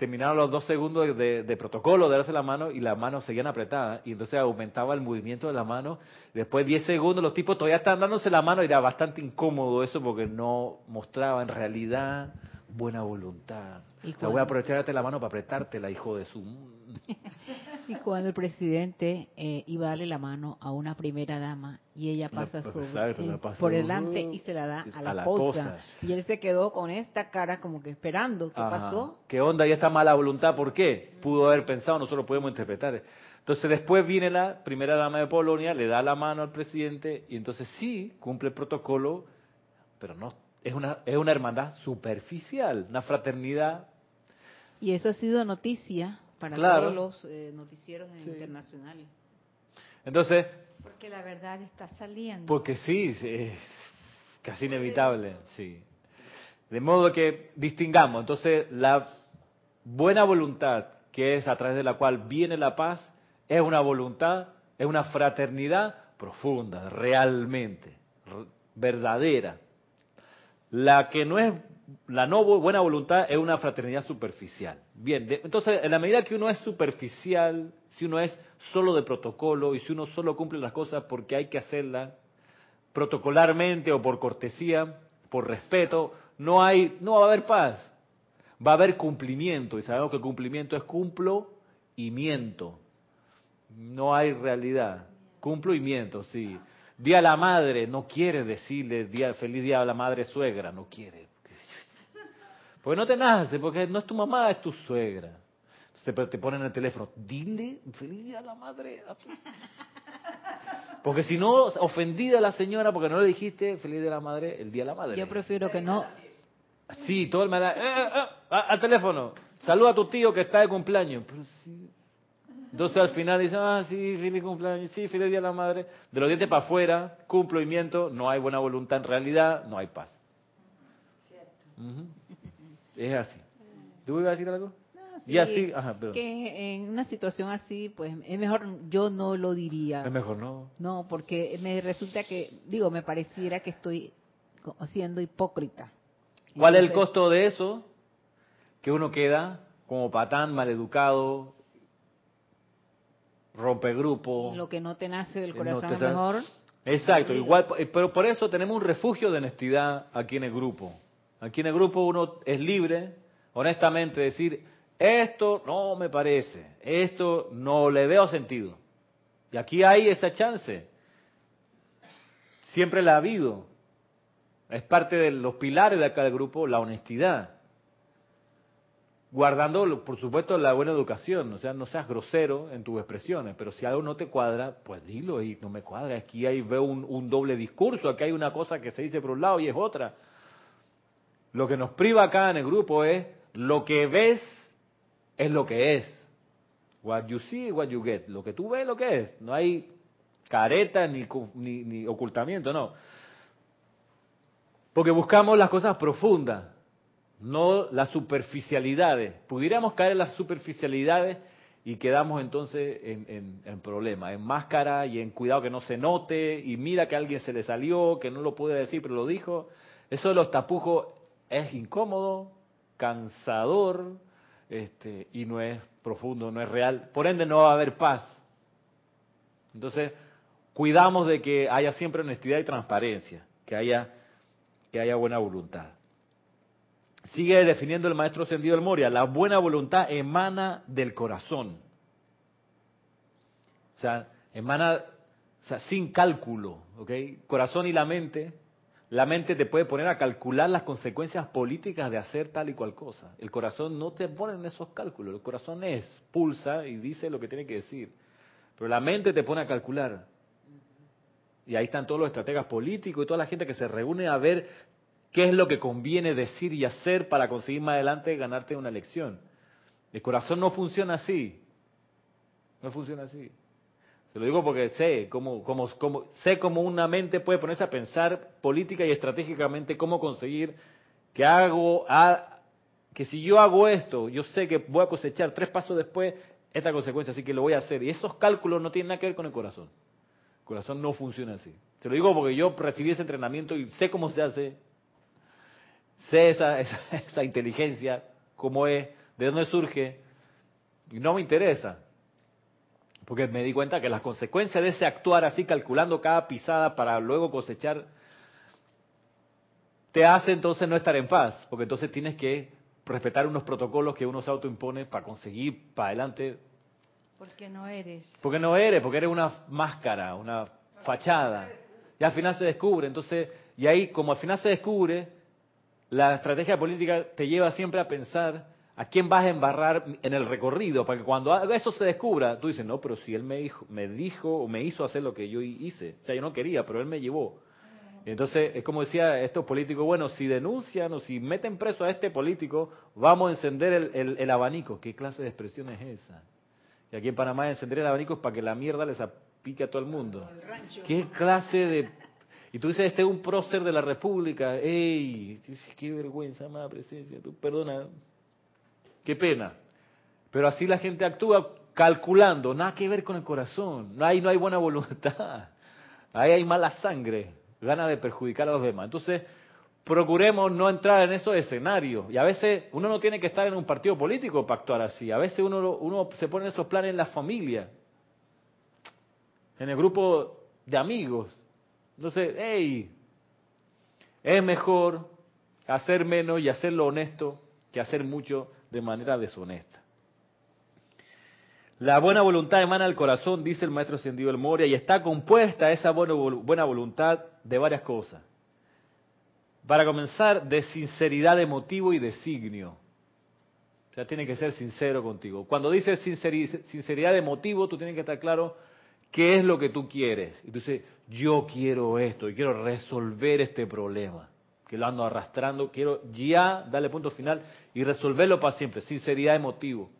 Speaker 1: terminaron los dos segundos de, de protocolo de darse la mano y las manos seguían apretadas y entonces aumentaba el movimiento de la mano. Después de 10 segundos los tipos todavía estaban dándose la mano y era bastante incómodo eso porque no mostraba en realidad buena voluntad.
Speaker 2: Cuando-
Speaker 1: voy a aprovechar darte la mano para apretártela, hijo de su... <laughs>
Speaker 2: Y cuando el presidente eh, iba a darle la mano a una primera dama y ella
Speaker 1: La-
Speaker 2: pasa sobre-
Speaker 1: exacto, la
Speaker 2: por delante y se la da a la,
Speaker 1: a la
Speaker 2: esposa.
Speaker 1: cosa.
Speaker 2: Y él se quedó con esta cara como que esperando. ¿Qué
Speaker 1: Ajá.
Speaker 2: pasó?
Speaker 1: ¿Qué onda? Y esta mala voluntad, ¿por qué? Pudo haber pensado, nosotros podemos interpretar. Entonces después viene la primera dama de Polonia, le da la mano al presidente y entonces sí, cumple el protocolo, pero no, es una, es una hermandad superficial, una fraternidad.
Speaker 2: Y eso ha sido noticia para
Speaker 1: Claro.
Speaker 2: todos los eh, noticieros internacionales.
Speaker 1: Entonces,
Speaker 4: Porque la verdad está saliendo.
Speaker 1: porque sí, es casi inevitable, sí. De modo que distingamos. Entonces, la buena voluntad, que es a través de la cual viene la paz, es una voluntad, es una fraternidad profunda, realmente, verdadera. La que no es la no buena voluntad es una fraternidad superficial. Bien, entonces en la medida que uno es superficial, si uno es solo de protocolo y si uno solo cumple las cosas porque hay que hacerlas protocolarmente o por cortesía, por respeto, no hay no va a haber paz. Va a haber cumplimiento y sabemos que el cumplimiento es cumplo y miento. No hay realidad. Cumplo y miento, sí. Día a la madre, no quiere decirle día, feliz día a la madre suegra, no quiere. Porque no te nace, porque no es tu mamá, es tu suegra. Entonces te ponen el teléfono, dile feliz día a la madre. Porque si no, ofendida la señora porque no le dijiste feliz día a la madre el día de la madre.
Speaker 2: Yo prefiero que no.
Speaker 1: Sí, todo el mundo, eh, eh, eh, al teléfono, saluda a tu tío que está de cumpleaños. Pero sí, entonces al final dicen, ah, sí, feliz cumpleaños, sí, feliz día de la madre. De los dientes para afuera, cumplo y miento, no hay buena voluntad en realidad, no hay paz. Es así. ¿Tú ibas a decir algo?
Speaker 2: y así, ajá, que en una situación así, pues es mejor, yo no lo diría.
Speaker 1: Es mejor no.
Speaker 2: No, porque me resulta que, digo, me pareciera que estoy siendo hipócrita.
Speaker 1: ¿Cuál es el costo de eso? Que uno queda como patán, maleducado, grupo
Speaker 2: Lo que no te nace del corazón es mejor.
Speaker 1: Exacto, igual, pero por eso tenemos un refugio de honestidad aquí en el grupo. Aquí en el grupo uno es libre, honestamente, decir, esto no me parece, esto no le veo sentido. Y aquí hay esa chance. Siempre la ha habido. Es parte de los pilares de acá del grupo, la honestidad guardando, por supuesto, la buena educación, o sea, no seas grosero en tus expresiones, pero si algo no te cuadra, pues dilo y no me cuadra, aquí hay, veo un, doble discurso, aquí hay una cosa que se dice por un lado y es otra. Lo que nos priva acá en el grupo es lo que ves es lo que es. What you see, what you get. Lo que tú ves, lo que es. No hay careta ni, ni, ocultamiento, no. Porque buscamos las cosas profundas no las superficialidades. Pudiéramos caer en las superficialidades y quedamos entonces en, en, problema, en máscara y en cuidado que no se note y mira que alguien se le salió, que no lo puede decir pero lo dijo. Eso los tapujos es incómodo, cansador este, y no es profundo, no es real. Por ende no va a haber paz. Entonces, cuidamos de que haya siempre honestidad y transparencia, que haya, que haya buena voluntad. Sigue definiendo el maestro Sendido del Moria, la buena voluntad emana del corazón. O sea, emana sin cálculo, ¿ok? Corazón y la mente. La mente te puede poner a calcular las consecuencias políticas de hacer tal y cual cosa. El corazón no te pone en esos cálculos. El corazón es, pulsa y dice lo que tiene que decir. Pero la mente te pone a calcular. Y ahí están todos los estrategas políticos y toda la gente que se reúne a ver qué es lo que conviene decir y hacer para conseguir más adelante ganarte una elección. El corazón no funciona así. No funciona así. Se lo digo porque sé cómo, cómo, cómo, sé cómo una mente puede ponerse a pensar política y estratégicamente cómo conseguir que hago, que si yo hago esto, yo sé que voy a cosechar tres pasos después esta consecuencia, así que lo voy a hacer. Y esos cálculos no tienen nada que ver con el corazón. El corazón no funciona así. Se lo digo porque yo recibí ese entrenamiento y sé cómo se hace sé esa, esa, <laughs> inteligencia, cómo es, de dónde surge, y no me interesa. Porque me di cuenta que las consecuencias de ese actuar así, calculando cada pisada para luego cosechar, te hace entonces no estar en paz, porque entonces tienes que respetar unos protocolos que uno se autoimpone para conseguir para adelante.
Speaker 4: Porque no eres.
Speaker 1: Porque no eres, porque eres una máscara, una fachada. Y al final se descubre, entonces, y ahí como al final se descubre, la estrategia política te lleva siempre a pensar a quién vas a embarrar en el recorrido, para que cuando eso se descubra, tú dices, no, pero si él me dijo, me dijo o me hizo hacer lo que yo hice, o sea, yo no quería, pero él me llevó. Entonces, es como decía estos políticos, bueno, si denuncian o si meten preso a este político, vamos a encender el, abanico. ¿Qué clase de expresión es esa? Y aquí en Panamá encender el abanico es para que la mierda les pique a todo el mundo. ¿Qué clase de Y tú dices, este es un prócer de la República. ¡Ey! ¡Qué vergüenza, amada presencia! Tú, perdona. ¡Qué pena! Pero así la gente actúa calculando, nada que ver con el corazón. Hay, no hay buena voluntad. Ahí hay mala sangre, gana de perjudicar a los demás. Entonces, procuremos no entrar en esos escenarios. Y a veces uno no tiene que estar en un partido político para actuar así. A veces uno, uno se pone esos planes en la familia, en el grupo de amigos. Entonces, hey, es mejor hacer menos y hacerlo honesto que hacer mucho de manera deshonesta. La buena voluntad emana del corazón, dice el maestro Ascendido del Moria, y está compuesta esa buena, buena voluntad de varias cosas. Para comenzar, de sinceridad de motivo y designio. O sea, tiene que ser sincero contigo. Cuando dices sinceridad de motivo, tú tienes que estar claro qué es lo que tú quieres. Y tú dices, yo quiero esto y quiero resolver este problema, que lo ando arrastrando, quiero ya darle punto final y resolverlo para siempre. Sinceridad de motivo.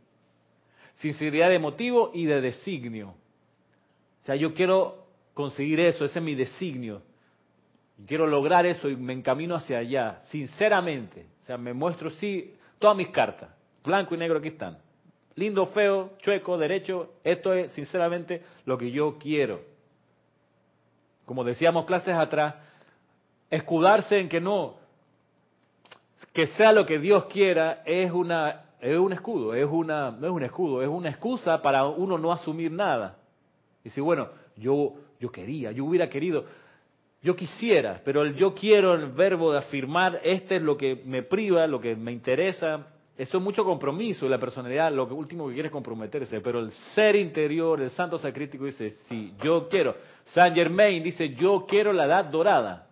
Speaker 1: Sinceridad de motivo y de designio. O sea, yo quiero conseguir eso, ese es mi designio. Quiero lograr eso y me encamino hacia allá, sinceramente. O sea, me muestro, sí, todas mis cartas, blanco y negro aquí están. Lindo, feo, chueco, derecho, esto es sinceramente lo que yo quiero. Como decíamos clases atrás, escudarse en que no, que sea lo que Dios quiera, es una es un escudo, es una, no es un escudo, es una excusa para uno no asumir nada. Y si bueno, yo, yo quería, yo hubiera querido, yo quisiera, pero el yo quiero, el verbo de afirmar, este es lo que me priva, lo que me interesa, eso es mucho compromiso y la personalidad, lo que último que quiere es comprometerse, pero el ser interior, el santo sacrítico dice, sí, yo quiero. Saint Germain dice, yo quiero la edad dorada.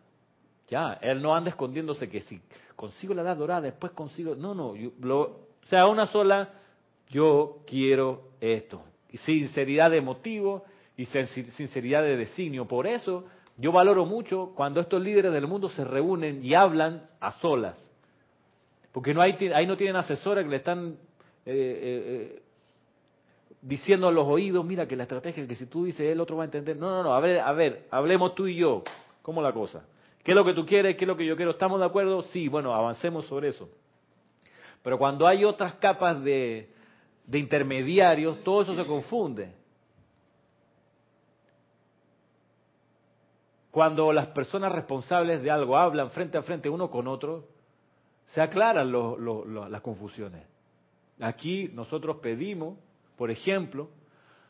Speaker 1: Ya, él no anda escondiéndose que si consigo la edad dorada, después consigo, no, no, yo, lo, o sea, una sola, yo quiero esto. Y sinceridad de motivo y sinceridad de designio. Por eso yo valoro mucho cuando estos líderes del mundo se reúnen y hablan a solas. Porque no hay, ahí no tienen asesores que le están eh, eh, eh, diciendo a los oídos, mira que la estrategia que si tú dices, el otro va a entender. No, no, no, a ver, a ver, hablemos tú y yo. ¿Cómo la cosa? ¿Qué es lo que tú quieres? ¿Qué es lo que yo quiero? ¿Estamos de acuerdo? Sí, bueno, avancemos sobre eso. Pero cuando hay otras capas de, intermediarios, todo eso se confunde. Cuando las personas responsables de algo hablan frente a frente uno con otro, se aclaran las confusiones. Aquí nosotros pedimos, por ejemplo,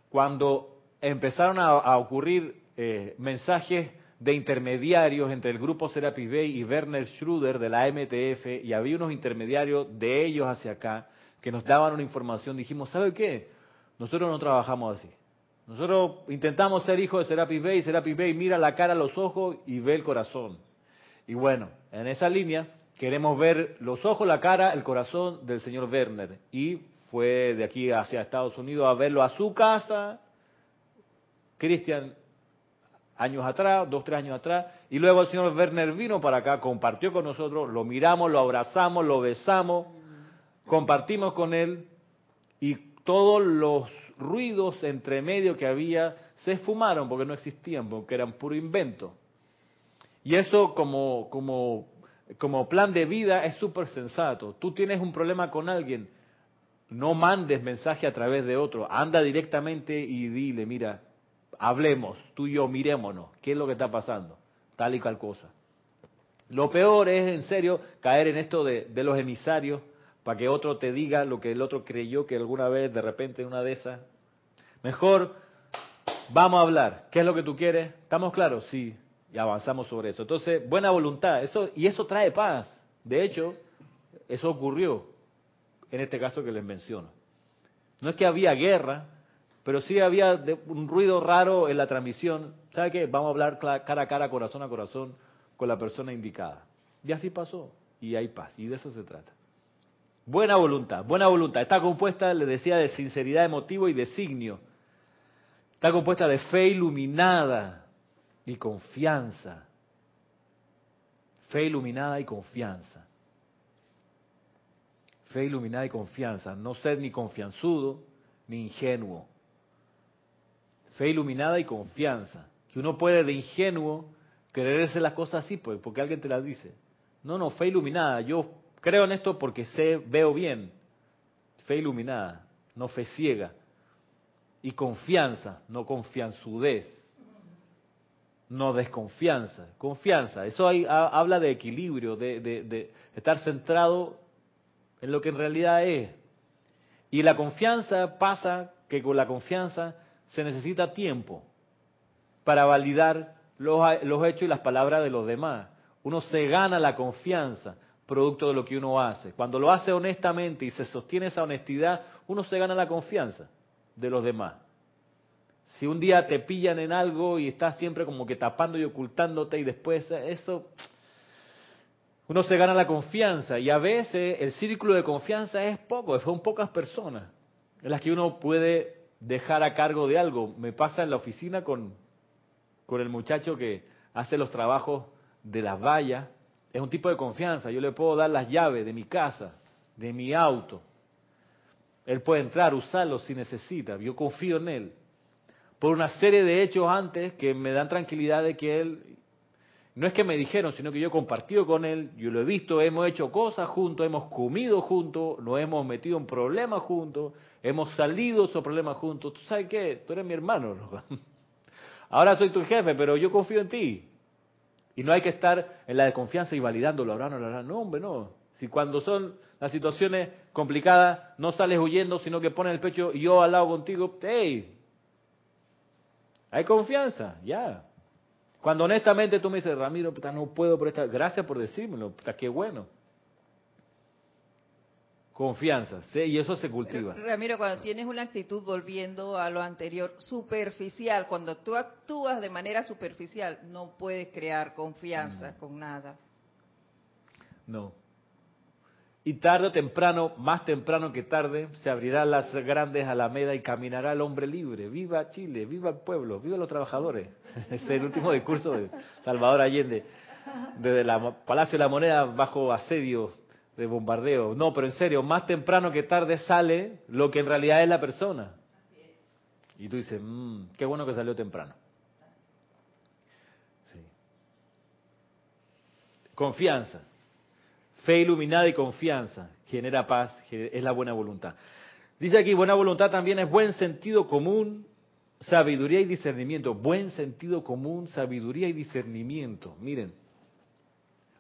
Speaker 1: cuando empezaron a, ocurrir eh, mensajes de intermediarios entre el grupo Serapis Bay y Werner Schröder de la MTF y había unos intermediarios de ellos hacia acá que nos daban una información. Dijimos, ¿sabe qué? Nosotros no trabajamos así. Nosotros intentamos ser hijos de Serapis Bay y Serapis Bay mira la cara, los ojos y ve el corazón. Y bueno, en esa línea queremos ver los ojos, la cara, el corazón del señor Werner. Y fue de aquí hacia Estados Unidos a verlo a su casa. Cristian años atrás, dos, tres años atrás, y luego el señor Werner vino para acá, compartió con nosotros, lo miramos, lo abrazamos, lo besamos, compartimos con él, y todos los ruidos entre medio que había se esfumaron porque no existían, porque eran puro invento. Y eso como, como, como plan de vida es súper sensato. Tú tienes un problema con alguien, no mandes mensaje a través de otro, anda directamente y dile, mira, hablemos, tú y yo, mirémonos, qué es lo que está pasando, tal y cual cosa. Lo peor es, en serio, caer en esto de, los emisarios para que otro te diga lo que el otro creyó que alguna vez, de repente, en una de esas. Mejor, vamos a hablar. ¿Qué es lo que tú quieres? ¿Estamos claros? Sí. Y avanzamos sobre eso. Entonces, buena voluntad. Eso, y eso trae paz. De hecho, eso ocurrió en este caso que les menciono. No es que había guerra, pero sí había un ruido raro en la transmisión. ¿Sabe qué? Vamos a hablar cara a cara, corazón a corazón, con la persona indicada. Y así pasó. Y hay paz. Y de eso se trata. Buena voluntad, buena voluntad. Está compuesta, le decía, de sinceridad de y designio. Está compuesta de fe iluminada y confianza. Fe iluminada y confianza. Fe iluminada y confianza. No ser ni confianzudo ni ingenuo fe iluminada y confianza, que uno puede de ingenuo creerse las cosas así, pues, porque alguien te las dice. No, no, fe iluminada. Yo creo en esto porque sé, veo bien. Fe iluminada, no fe ciega. Y confianza, no confianzudez. No desconfianza, confianza. Eso ahí habla de equilibrio, de estar centrado en lo que en realidad es. Y la confianza pasa que con la confianza se necesita tiempo para validar los, hechos y las palabras de los demás. Uno se gana la confianza producto de lo que uno hace. Cuando lo hace honestamente y se sostiene esa honestidad, uno se gana la confianza de los demás. Si un día te pillan en algo y estás siempre como que tapando y ocultándote y después eso, uno se gana la confianza y a veces el círculo de confianza es poco, son pocas personas en las que uno puede dejar a cargo de algo. Me pasa en la oficina con, con el muchacho que hace los trabajos de las vallas. Es un tipo de confianza. Yo le puedo dar las llaves de mi casa, de mi auto. Él puede entrar, usarlo si necesita. Yo confío en él. Por una serie de hechos antes que me dan tranquilidad de que él, no es que me dijeron, sino que yo he compartido con él, yo lo he visto, hemos hecho cosas juntos, hemos comido juntos, nos hemos metido en problemas juntos, hemos salido esos problemas juntos. ¿Tú sabes qué? Tú eres mi hermano. <laughs> Ahora soy tu jefe, pero yo confío en ti. Y no hay que estar en la desconfianza y validándolo. Ahora no, no, no, hombre, no. Si cuando son las situaciones complicadas, no sales huyendo, sino que pones el pecho y yo al lado contigo, hey, hay confianza, ya. Cuando honestamente tú me dices, Ramiro, no puedo por esta, gracias por decírmelo, puta, qué bueno. Confianza, ¿sí? y eso se cultiva.
Speaker 3: Ramiro, cuando tienes una actitud volviendo a lo anterior, superficial, cuando tú actúas de manera superficial, no puedes crear confianza con nada.
Speaker 1: No. Y tarde o temprano, más temprano que tarde, se abrirán las grandes alamedas y caminará el hombre libre. Viva Chile, viva el pueblo, viva los trabajadores. <laughs> Este es el último discurso de Salvador Allende, desde el Palacio de la Moneda bajo asedio de bombardeo. No, pero en serio, más temprano que tarde sale lo que en realidad es la persona. Y tú dices, mmm, qué bueno que salió temprano. Confianza. Fe iluminada y confianza genera paz, es la buena voluntad. Dice aquí, buena voluntad también es buen sentido común, sabiduría y discernimiento. Buen sentido común, sabiduría y discernimiento. Miren,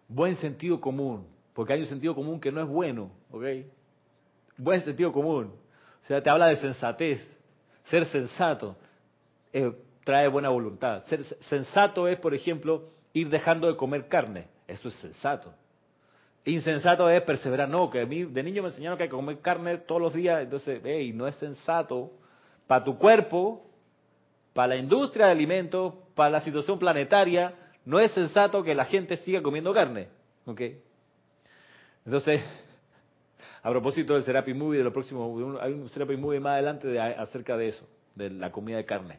Speaker 1: buen sentido común porque hay un sentido común que no es bueno, ¿ok? Buen sentido común. O sea, te habla de sensatez. Ser sensato eh, trae buena voluntad. Ser sensato es, por ejemplo, ir dejando de comer carne. Eso es sensato. Insensato es perseverar. No, que a mí de niño me enseñaron que hay que comer carne todos los días. Entonces, hey, no es sensato para tu cuerpo, para la industria de alimentos, para la situación planetaria. No es sensato que la gente siga comiendo carne. ¿Ok? Entonces, <laughs> a propósito del Serapi Movie, de lo próximo, hay un Serapi Movie más adelante de, acerca de eso, de la comida de carne.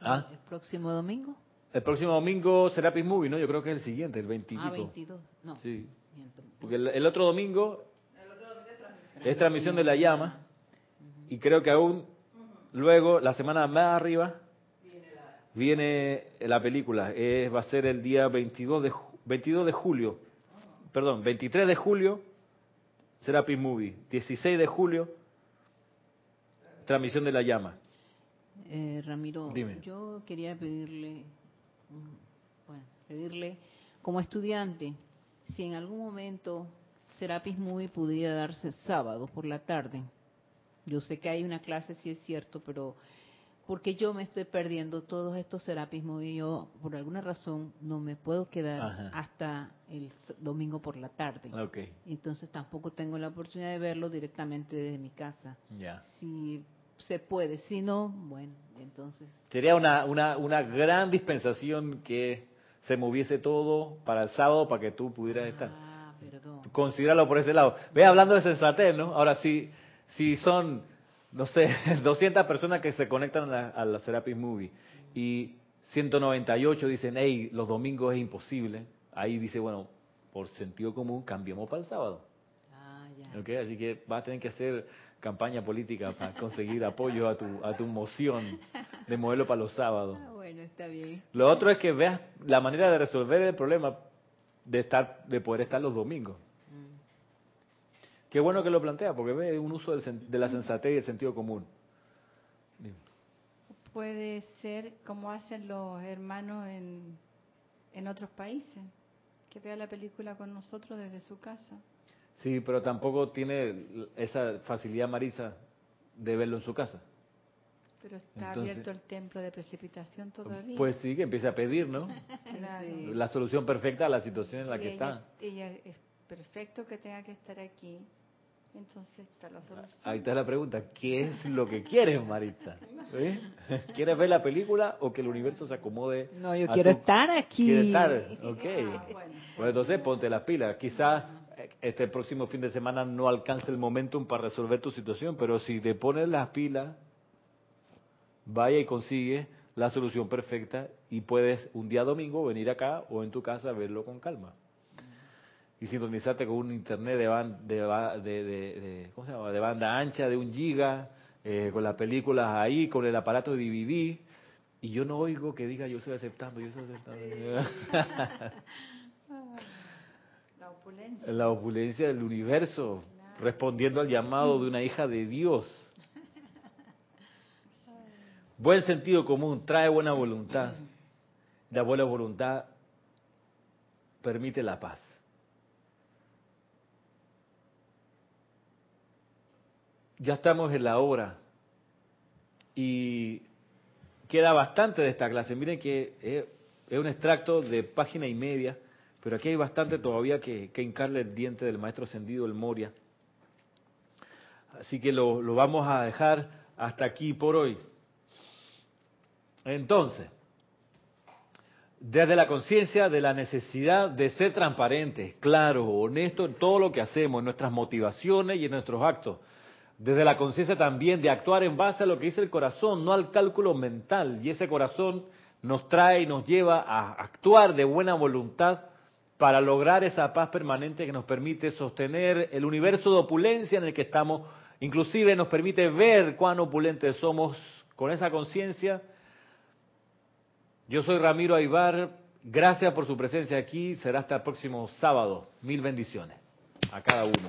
Speaker 2: ¿Ah? ¿El próximo domingo?
Speaker 1: El próximo domingo Serapis Movie, ¿no? Yo creo que es el siguiente, el 22.
Speaker 2: Ah, 22, no.
Speaker 1: Sí. Porque el, otro domingo es transmisión de la llama y creo que aún luego, la semana más arriba, viene la película. va a ser el día 22 de, 22 de julio perdón, 23 de julio, Serapis Movie. 16 de julio, transmisión de la llama.
Speaker 2: Eh, Ramiro, yo quería pedirle, bueno, pedirle como estudiante, si en algún momento Serapis Movie pudiera darse sábado por la tarde. Yo sé que hay una clase, sí es cierto, pero porque yo me estoy perdiendo todos estos serapismos y yo por alguna razón no me puedo quedar hasta el domingo por la tarde. Entonces tampoco tengo la oportunidad de verlo directamente desde mi casa. Si se puede, si no, bueno, entonces.
Speaker 1: Sería una, una, una gran dispensación que se moviese todo para el sábado para que tú pudieras estar. Ah, perdón. Considéralo por ese lado. Ve hablando de sensatez, ¿no? Ahora sí, si son no sé, <laughs> 200 personas que se conectan a la, Serapis Movie y 198 dicen, hey, los domingos es imposible. Ahí dice, bueno, por sentido común, cambiemos para el sábado. Ah, ya. Así que vas a tener que hacer campaña política para conseguir apoyo a tu, a tu moción de modelo para los sábados.
Speaker 2: Ah, bueno, está bien.
Speaker 1: Lo otro es que veas, la manera de resolver el problema de estar, de poder estar los domingos. Qué bueno que lo plantea, porque ve un uso de la sensatez y el sentido común.
Speaker 4: Puede ser como hacen los hermanos en, en otros países, que vea la película con nosotros desde su casa.
Speaker 1: Sí, pero tampoco tiene esa facilidad, Marisa, de verlo en su casa.
Speaker 4: Pero está abierto el templo de precipitación todavía.
Speaker 1: Pues sí, que empiece a pedir, ¿no? La solución perfecta a la situación en la que está.
Speaker 4: Ella es perfecto que tenga que estar aquí. Entonces está la solución.
Speaker 1: Ahí está la pregunta, ¿qué es lo que quieres, Marita? ¿Eh? <laughs> ¿Quieres ver la película o que el universo se acomode?
Speaker 2: No, yo quiero estar aquí.
Speaker 1: ¿Quieres estar? <laughs> Ok. Ah, bueno. Pues entonces ponte las pilas. Quizás este próximo fin de semana no alcance el momentum para resolver tu situación, pero si te pones las pilas vaya y consigue la solución perfecta y puedes un día domingo venir acá o en tu casa a verlo con calma. Y sintonizarte con un internet de, de, ¿cómo se llama? de banda ancha, de un giga, eh, con las películas ahí, con el aparato de DVD. Y yo no oigo que diga yo estoy aceptando, yo estoy aceptando. <laughs> <laughs>
Speaker 4: La opulencia.
Speaker 1: La opulencia del universo, respondiendo al llamado de una hija de Dios. <laughs> Buen sentido común trae buena voluntad. La buena voluntad permite la paz. Ya estamos en la hora y queda bastante de esta clase. Miren que es un extracto de página y media, pero aquí hay bastante todavía que, que hincarle el diente del maestro ascendido, el Moria. Así que lo, lo vamos a dejar hasta aquí por hoy. Entonces, desde la conciencia de la necesidad de ser transparentes, claros, honestos en todo lo que hacemos, en nuestras motivaciones y en nuestros actos. Desde la conciencia también de actuar en base a lo que dice el corazón, no al cálculo mental. Y ese corazón nos trae y nos lleva a actuar de buena voluntad para lograr esa paz permanente que nos permite sostener el universo de opulencia en el que estamos. Inclusive nos permite ver cuán opulentes somos con esa conciencia yo soy Ramiro Aybar. Gracias por su presencia aquí. Será hasta el próximo sábado. Mil bendiciones a cada uno.